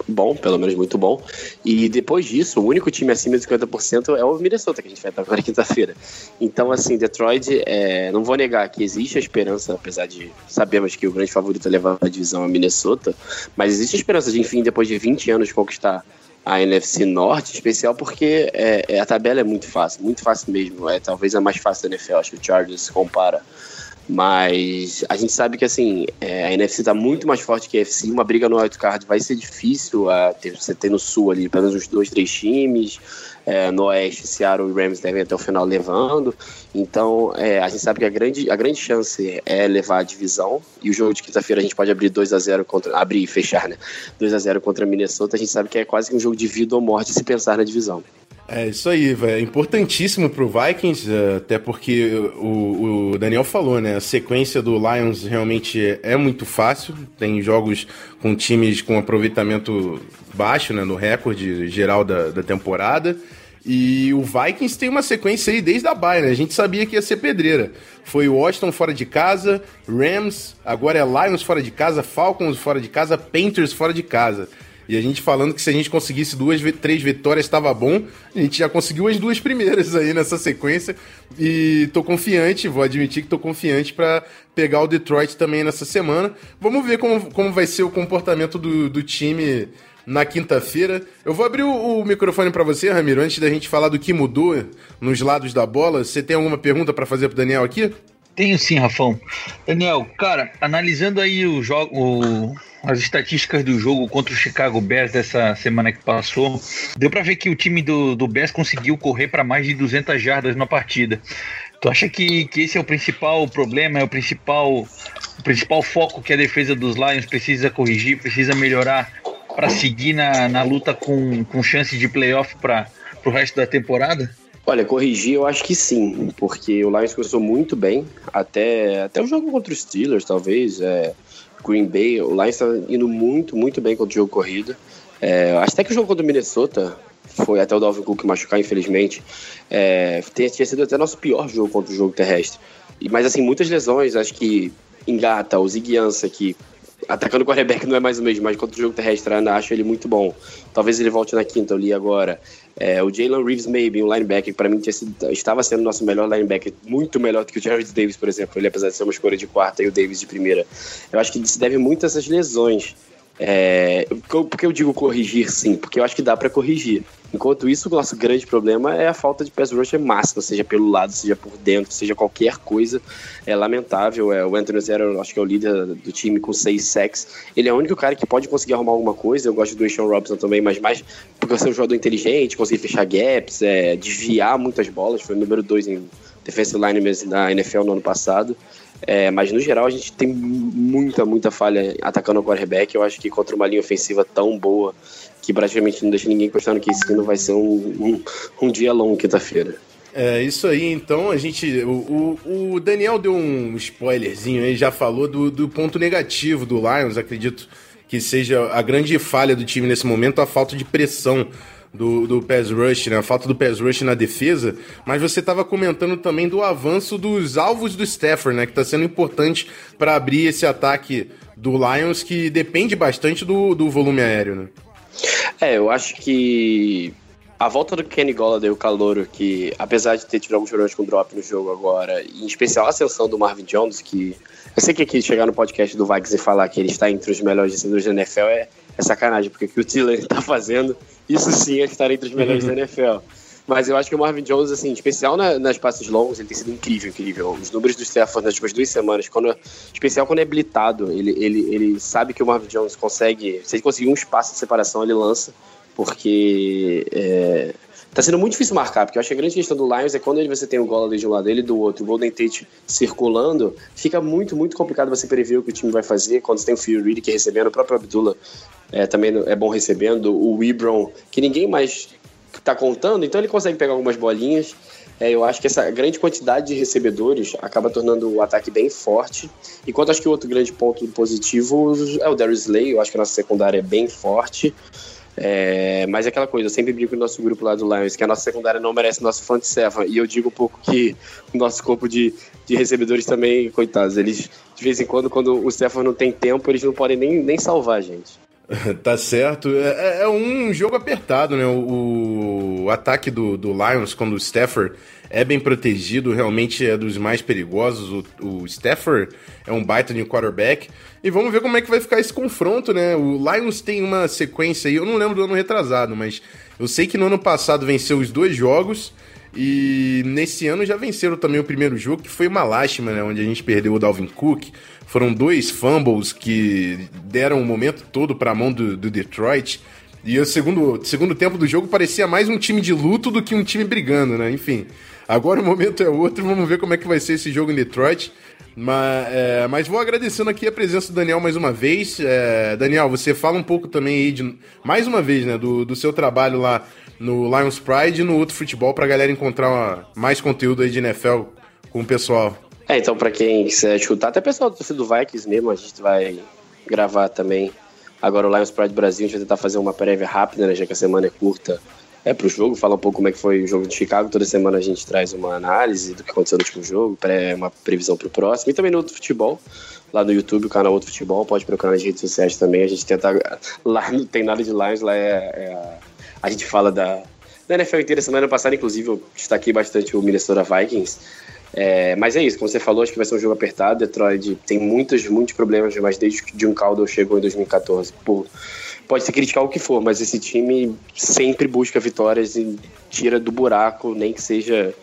bom, pelo menos muito bom. E depois disso, o único time acima de 50% é o Minnesota, que a gente vai estar agora quinta-feira. Então, assim, Detroit, é, não vou negar que existe a esperança, apesar de sabemos que o grande favorito a levar a divisão é Minnesota, mas existe a esperança de, enfim, depois de 20 anos, conquistar a NFC Norte, especial porque é, é, a tabela é muito fácil, muito fácil mesmo. É talvez a mais fácil da NFL, acho que o Chargers se compara. Mas a gente sabe que assim, é, a NFC está muito mais forte que a NFC. Uma briga no wildcard vai ser difícil. A ter, você tem no sul ali pelo menos uns dois, três times. É, no oeste, Seattle e Rams devem até o final levando. Então, é, a gente sabe que a grande, a grande chance é levar a divisão. E o jogo de quinta-feira a gente pode abrir 2 a 0 contra. abrir e fechar, né? 2 a 0 contra Minnesota. A gente sabe que é quase que um jogo de vida ou morte se pensar na divisão. É isso aí, é importantíssimo pro Vikings, é, até porque o, o, Daniel falou, né? A sequência do Lions realmente é muito fácil. Tem jogos com times com aproveitamento baixo, né? No recorde geral da, da temporada. E o Vikings tem uma sequência aí desde a Bayern, né? A gente sabia que ia ser pedreira. Foi Washington fora de casa, Rams, agora é Lions fora de casa, Falcons fora de casa, Panthers fora de casa. E a gente falando que se a gente conseguisse duas, três vitórias estava bom, a gente já conseguiu as duas primeiras aí nessa sequência. E tô confiante, vou admitir que tô confiante para pegar o Detroit também nessa semana. Vamos ver como, como vai ser o comportamento do, do time na quinta-feira. Eu vou abrir o, o microfone para você, Ramiro, antes da gente falar do que mudou nos lados da bola. Você tem alguma pergunta para fazer pro Daniel aqui? Tenho sim, Rafão. Daniel, cara, analisando aí o jogo, as estatísticas do jogo contra o Chicago Bears dessa semana que passou, deu para ver que o time do, do Bears conseguiu correr para mais de 200 jardas na partida. Tu acha que, que esse é o principal problema, é o principal, o principal foco que a defesa dos Lions precisa corrigir, precisa melhorar para seguir na, na luta com, com chance de playoff para o resto da temporada? Olha, corrigir eu acho que sim, porque o Lions começou muito bem, até, até o jogo contra os Steelers, talvez, é, Green Bay, o Lions está indo muito, muito bem contra o jogo corrida. É, até que o jogo contra o Minnesota foi até o Dalvin Cook machucar, infelizmente, é, tinha, sido até nosso pior jogo contra o jogo terrestre. Mas assim, muitas lesões, acho que engata, o Ziguiança, que atacando o quarterback não é mais o mesmo, mas contra o jogo terrestre ainda acho ele muito bom. Talvez ele volte na quinta, eu li agora. É, o Jalen Reeves Maybe, um linebacker para mim sido, estava sendo nosso melhor linebacker, muito melhor do que o Jared Davis, por exemplo. Ele, apesar de ser uma escolha de quarta e o Davis de primeira. Eu acho que se deve muito a essas lesões. É, por que eu digo corrigir sim? Porque eu acho que dá para corrigir. Enquanto isso, o nosso grande problema é a falta de pass rusher máxima, seja pelo lado, seja por dentro, seja qualquer coisa. É lamentável. É, o Anthony Zero, acho que é o líder do time com seis sacks. Ele é o único cara que pode conseguir arrumar alguma coisa. Eu gosto do Sean Robinson também, mas mais porque você é um jogador inteligente, conseguir fechar gaps, é, desviar muitas bolas. Foi o número dois em defensive line da NFL no ano passado. É, mas no geral a gente tem muita, muita falha atacando o quarterback. Eu acho que contra uma linha ofensiva tão boa que praticamente não deixa ninguém pensando que esse ano vai ser um, um, um dia longo quinta-feira. É isso aí, então a gente. O, o, o, Daniel deu um spoilerzinho aí, já falou do, do ponto negativo do Lions, acredito que seja a grande falha do time nesse momento, a falta de pressão do, do pass rush, né? A falta do pass rush na defesa, mas você estava comentando também do avanço dos alvos do Stafford, né? Que está sendo importante para abrir esse ataque do Lions, que depende bastante do, do volume aéreo, né? É, eu acho que a volta do Kenny Golladay, o calouro, que apesar de ter tido alguns problemas com drop no jogo agora, e em especial a ascensão do Marvin Jones, que eu sei que aqui chegar no podcast do Vikings e falar que ele está entre os melhores recebedores da NFL é, é sacanagem, porque o que o Tiller está fazendo, isso sim é estar entre os melhores da NFL. Mas eu acho que o Marvin Jones, assim, especial na, nas passes longos, ele tem sido incrível, incrível. Os números do Stafford nas últimas duas semanas, quando, especial quando é blitado, ele, ele, ele sabe que o Marvin Jones consegue, se ele conseguir um espaço de separação, ele lança, porque é, tá sendo muito difícil marcar, porque eu acho que a grande questão do Lions é quando você tem o Golladay de um lado dele e do outro, o Golden Tate circulando, fica muito, muito complicado você prever o que o time vai fazer, quando você tem o Phil Reed que recebendo, o próprio Abdullah é, também é bom recebendo, o Webron, que ninguém mais tá contando, então ele consegue pegar algumas bolinhas. É, eu acho que essa grande quantidade de recebedores acaba tornando o ataque bem forte. Enquanto acho que o outro grande ponto positivo é o Darius Slay, eu acho que a nossa secundária é bem forte. É, mas é aquela coisa, eu sempre brinco no nosso grupo lá do Lions, que a nossa secundária não merece nosso front seven. E eu digo um pouco que o nosso corpo de, de recebedores também, coitados, eles de vez em quando, quando o Stefan não tem tempo, eles não podem nem, nem salvar a gente. tá certo. É, é, um jogo apertado, né? O, o ataque do, do, Lions, quando o Stafford é bem protegido, realmente é dos mais perigosos. O, o Stafford é um baita de quarterback. E vamos ver como é que vai ficar esse confronto, né? O Lions tem uma sequência aí, eu não lembro do ano retrasado, mas eu sei que no ano passado venceu os dois jogos. E nesse ano já venceram também o primeiro jogo, que foi uma lástima, né? Onde a gente perdeu o Dalvin Cook. Foram dois fumbles que deram o momento todo para a mão do, do, Detroit. E o segundo, segundo tempo do jogo parecia mais um time de luto do que um time brigando, né? Enfim, agora o momento é outro, vamos ver como é que vai ser esse jogo em Detroit. Mas, é, mas vou agradecendo aqui a presença do Daniel mais uma vez. É, Daniel, você fala um pouco também aí, de, mais uma vez, né, do, do seu trabalho lá no Lions Pride e no outro futebol pra galera encontrar mais conteúdo aí de NFL com o pessoal. É, então para quem quiser escutar, até pessoal do do Vikings mesmo, a gente vai gravar também agora o Lions Pride Brasil, a gente vai tentar fazer uma prévia rápida, né, já que a semana é curta é, pro jogo, falar um pouco como é que foi o jogo de Chicago. Toda semana a gente traz uma análise do que aconteceu no último jogo, pré, uma previsão pro próximo, e também no outro futebol, lá no YouTube, o canal Outro Futebol, pode procurar nas redes sociais também. A gente tenta. Lá não tem nada de Lions, lá é, é a, gente fala da, da NFL inteira. Semana passada, inclusive, eu destaquei bastante o Minnesota Vikings. É, mas é isso, como você falou, acho que vai ser um jogo apertado. Detroit tem muitos, muitos problemas, mas desde que Jim Caldwell chegou em 2014, pô, pode se criticar o que for, mas esse time sempre busca vitórias e tira do buraco, nem que seja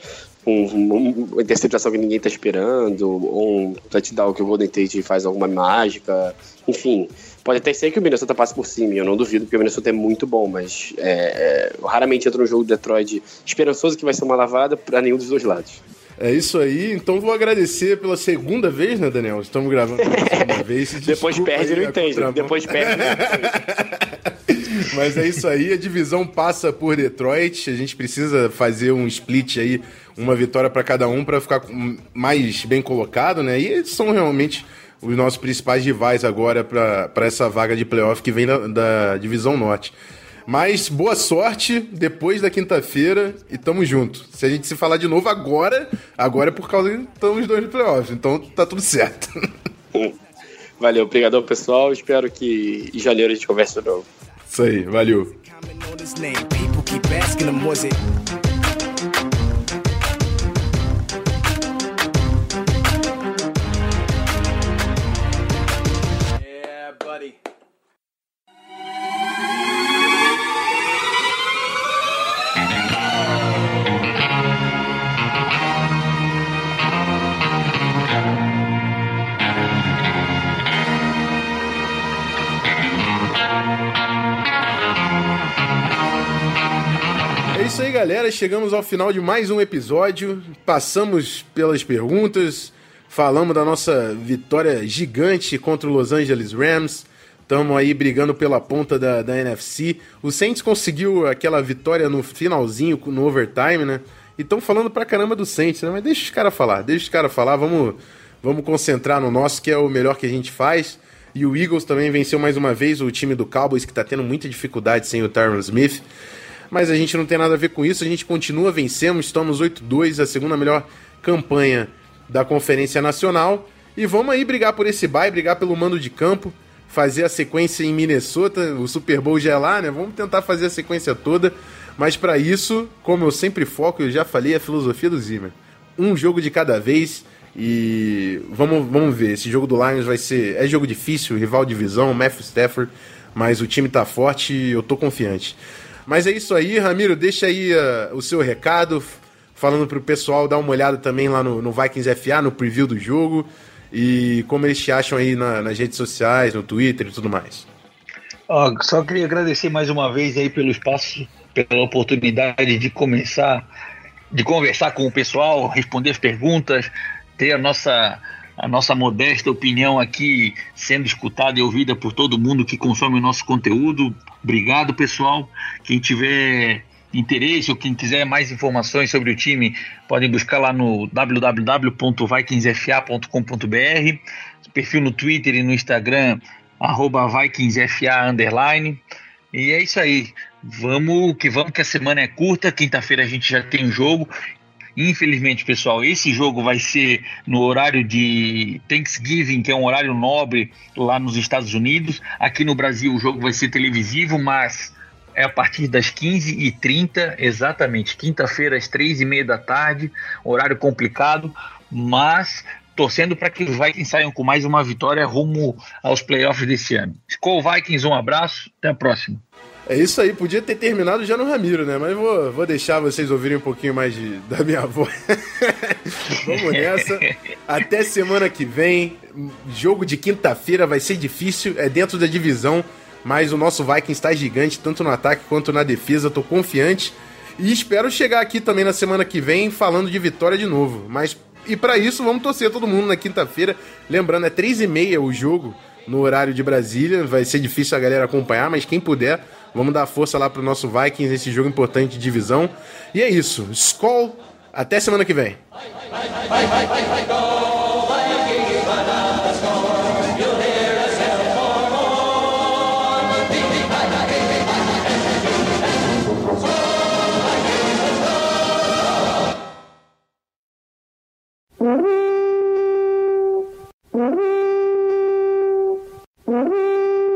um, um, uma interceptação que ninguém está esperando, ou um touchdown que o Golden Tate faz alguma mágica, enfim. Pode até ser que o Minnesota passe por cima, eu não duvido, porque o Minnesota é muito bom, mas é, é, raramente entra no jogo do Detroit esperançoso que vai ser uma lavada para nenhum dos dois lados. É isso aí, então vou agradecer pela segunda vez, né, Daniel? Estamos gravando pela segunda vez. Depois perde, não entende. Depois perde, não entende. Mas é isso aí, a divisão passa por Detroit. A gente precisa fazer um split aí, uma vitória para cada um para ficar mais bem colocado, né? E são realmente os nossos principais rivais agora para essa vaga de playoff que vem da, da divisão norte. Mas boa sorte depois da quinta-feira e tamo junto. Se a gente se falar de novo agora, agora é por causa que estamos dois no playoffs. Então tá tudo certo. Valeu, obrigado pessoal. Espero que em janeiro a gente converse de novo. Isso aí, valeu. Chegamos ao final de mais um episódio. Passamos pelas perguntas, falamos da nossa vitória gigante contra o Los Angeles Rams. Estamos aí brigando pela ponta da, da NFC. O Saints conseguiu aquela vitória no finalzinho, no overtime, né? E estão falando pra caramba do Saints, né? Mas deixa os caras falar, deixa os caras falar. Vamos, vamos concentrar no nosso, que é o melhor que a gente faz. E o Eagles também venceu mais uma vez o time do Cowboys, que está tendo muita dificuldade sem o Tyron Smith mas a gente não tem nada a ver com isso, a gente continua, vencemos, estamos 8-2, a segunda melhor campanha da Conferência Nacional. E vamos aí brigar por esse bye, brigar pelo mando de campo, fazer a sequência em Minnesota, o Super Bowl já é lá, né? Vamos tentar fazer a sequência toda, mas para isso, como eu sempre foco, eu já falei a filosofia do Zimmer. Um jogo de cada vez e vamos, vamos ver, esse jogo do Lions vai ser, é jogo difícil, rival de divisão, Matthew Stafford, mas o time tá forte e eu tô confiante. Mas é isso aí, Ramiro, deixa aí uh, o seu recado, falando pro pessoal dar uma olhada também lá no, no Vikings FA, no preview do jogo, e como eles te acham aí na, nas redes sociais, no Twitter e tudo mais. Oh, só queria agradecer mais uma vez aí pelo espaço, pela oportunidade de começar, de conversar com o pessoal, responder as perguntas, ter a nossa a nossa modesta opinião aqui sendo escutada e ouvida por todo mundo que consome o nosso conteúdo. Obrigado, pessoal. Quem tiver interesse ou quem quiser mais informações sobre o time, podem buscar lá no www.vikingsfa.com.br, perfil no Twitter e no Instagram, arroba VikingsFA underline. E é isso aí. Vamos que vamos, que a semana é curta. Quinta-feira a gente já tem um jogo. Infelizmente, pessoal, esse jogo vai ser no horário de Thanksgiving, que é um horário nobre lá nos Estados Unidos. Aqui no Brasil, o jogo vai ser televisivo, mas é a partir das 15h30, exatamente, quinta-feira, às 3h30 da tarde, horário complicado, mas torcendo para que os Vikings saiam com mais uma vitória rumo aos playoffs desse ano. Skol Vikings, um abraço, até a próxima. É isso aí, podia ter terminado já no Ramiro, né? Mas vou, vou deixar vocês ouvirem um pouquinho mais de, da minha voz. Vamos nessa. Até semana que vem. Jogo de quinta-feira vai ser difícil, é dentro da divisão, mas o nosso Vikings está gigante, tanto no ataque quanto na defesa. Tô confiante. E espero chegar aqui também na semana que vem falando de vitória de novo. Mas e para isso, vamos torcer todo mundo na quinta-feira. Lembrando, é três e meia o jogo no horário de Brasília. Vai ser difícil a galera acompanhar, mas quem puder, vamos dar força lá pro nosso Vikings nesse jogo importante de divisão. E é isso. Skol, até semana que vem. Mm-hmm.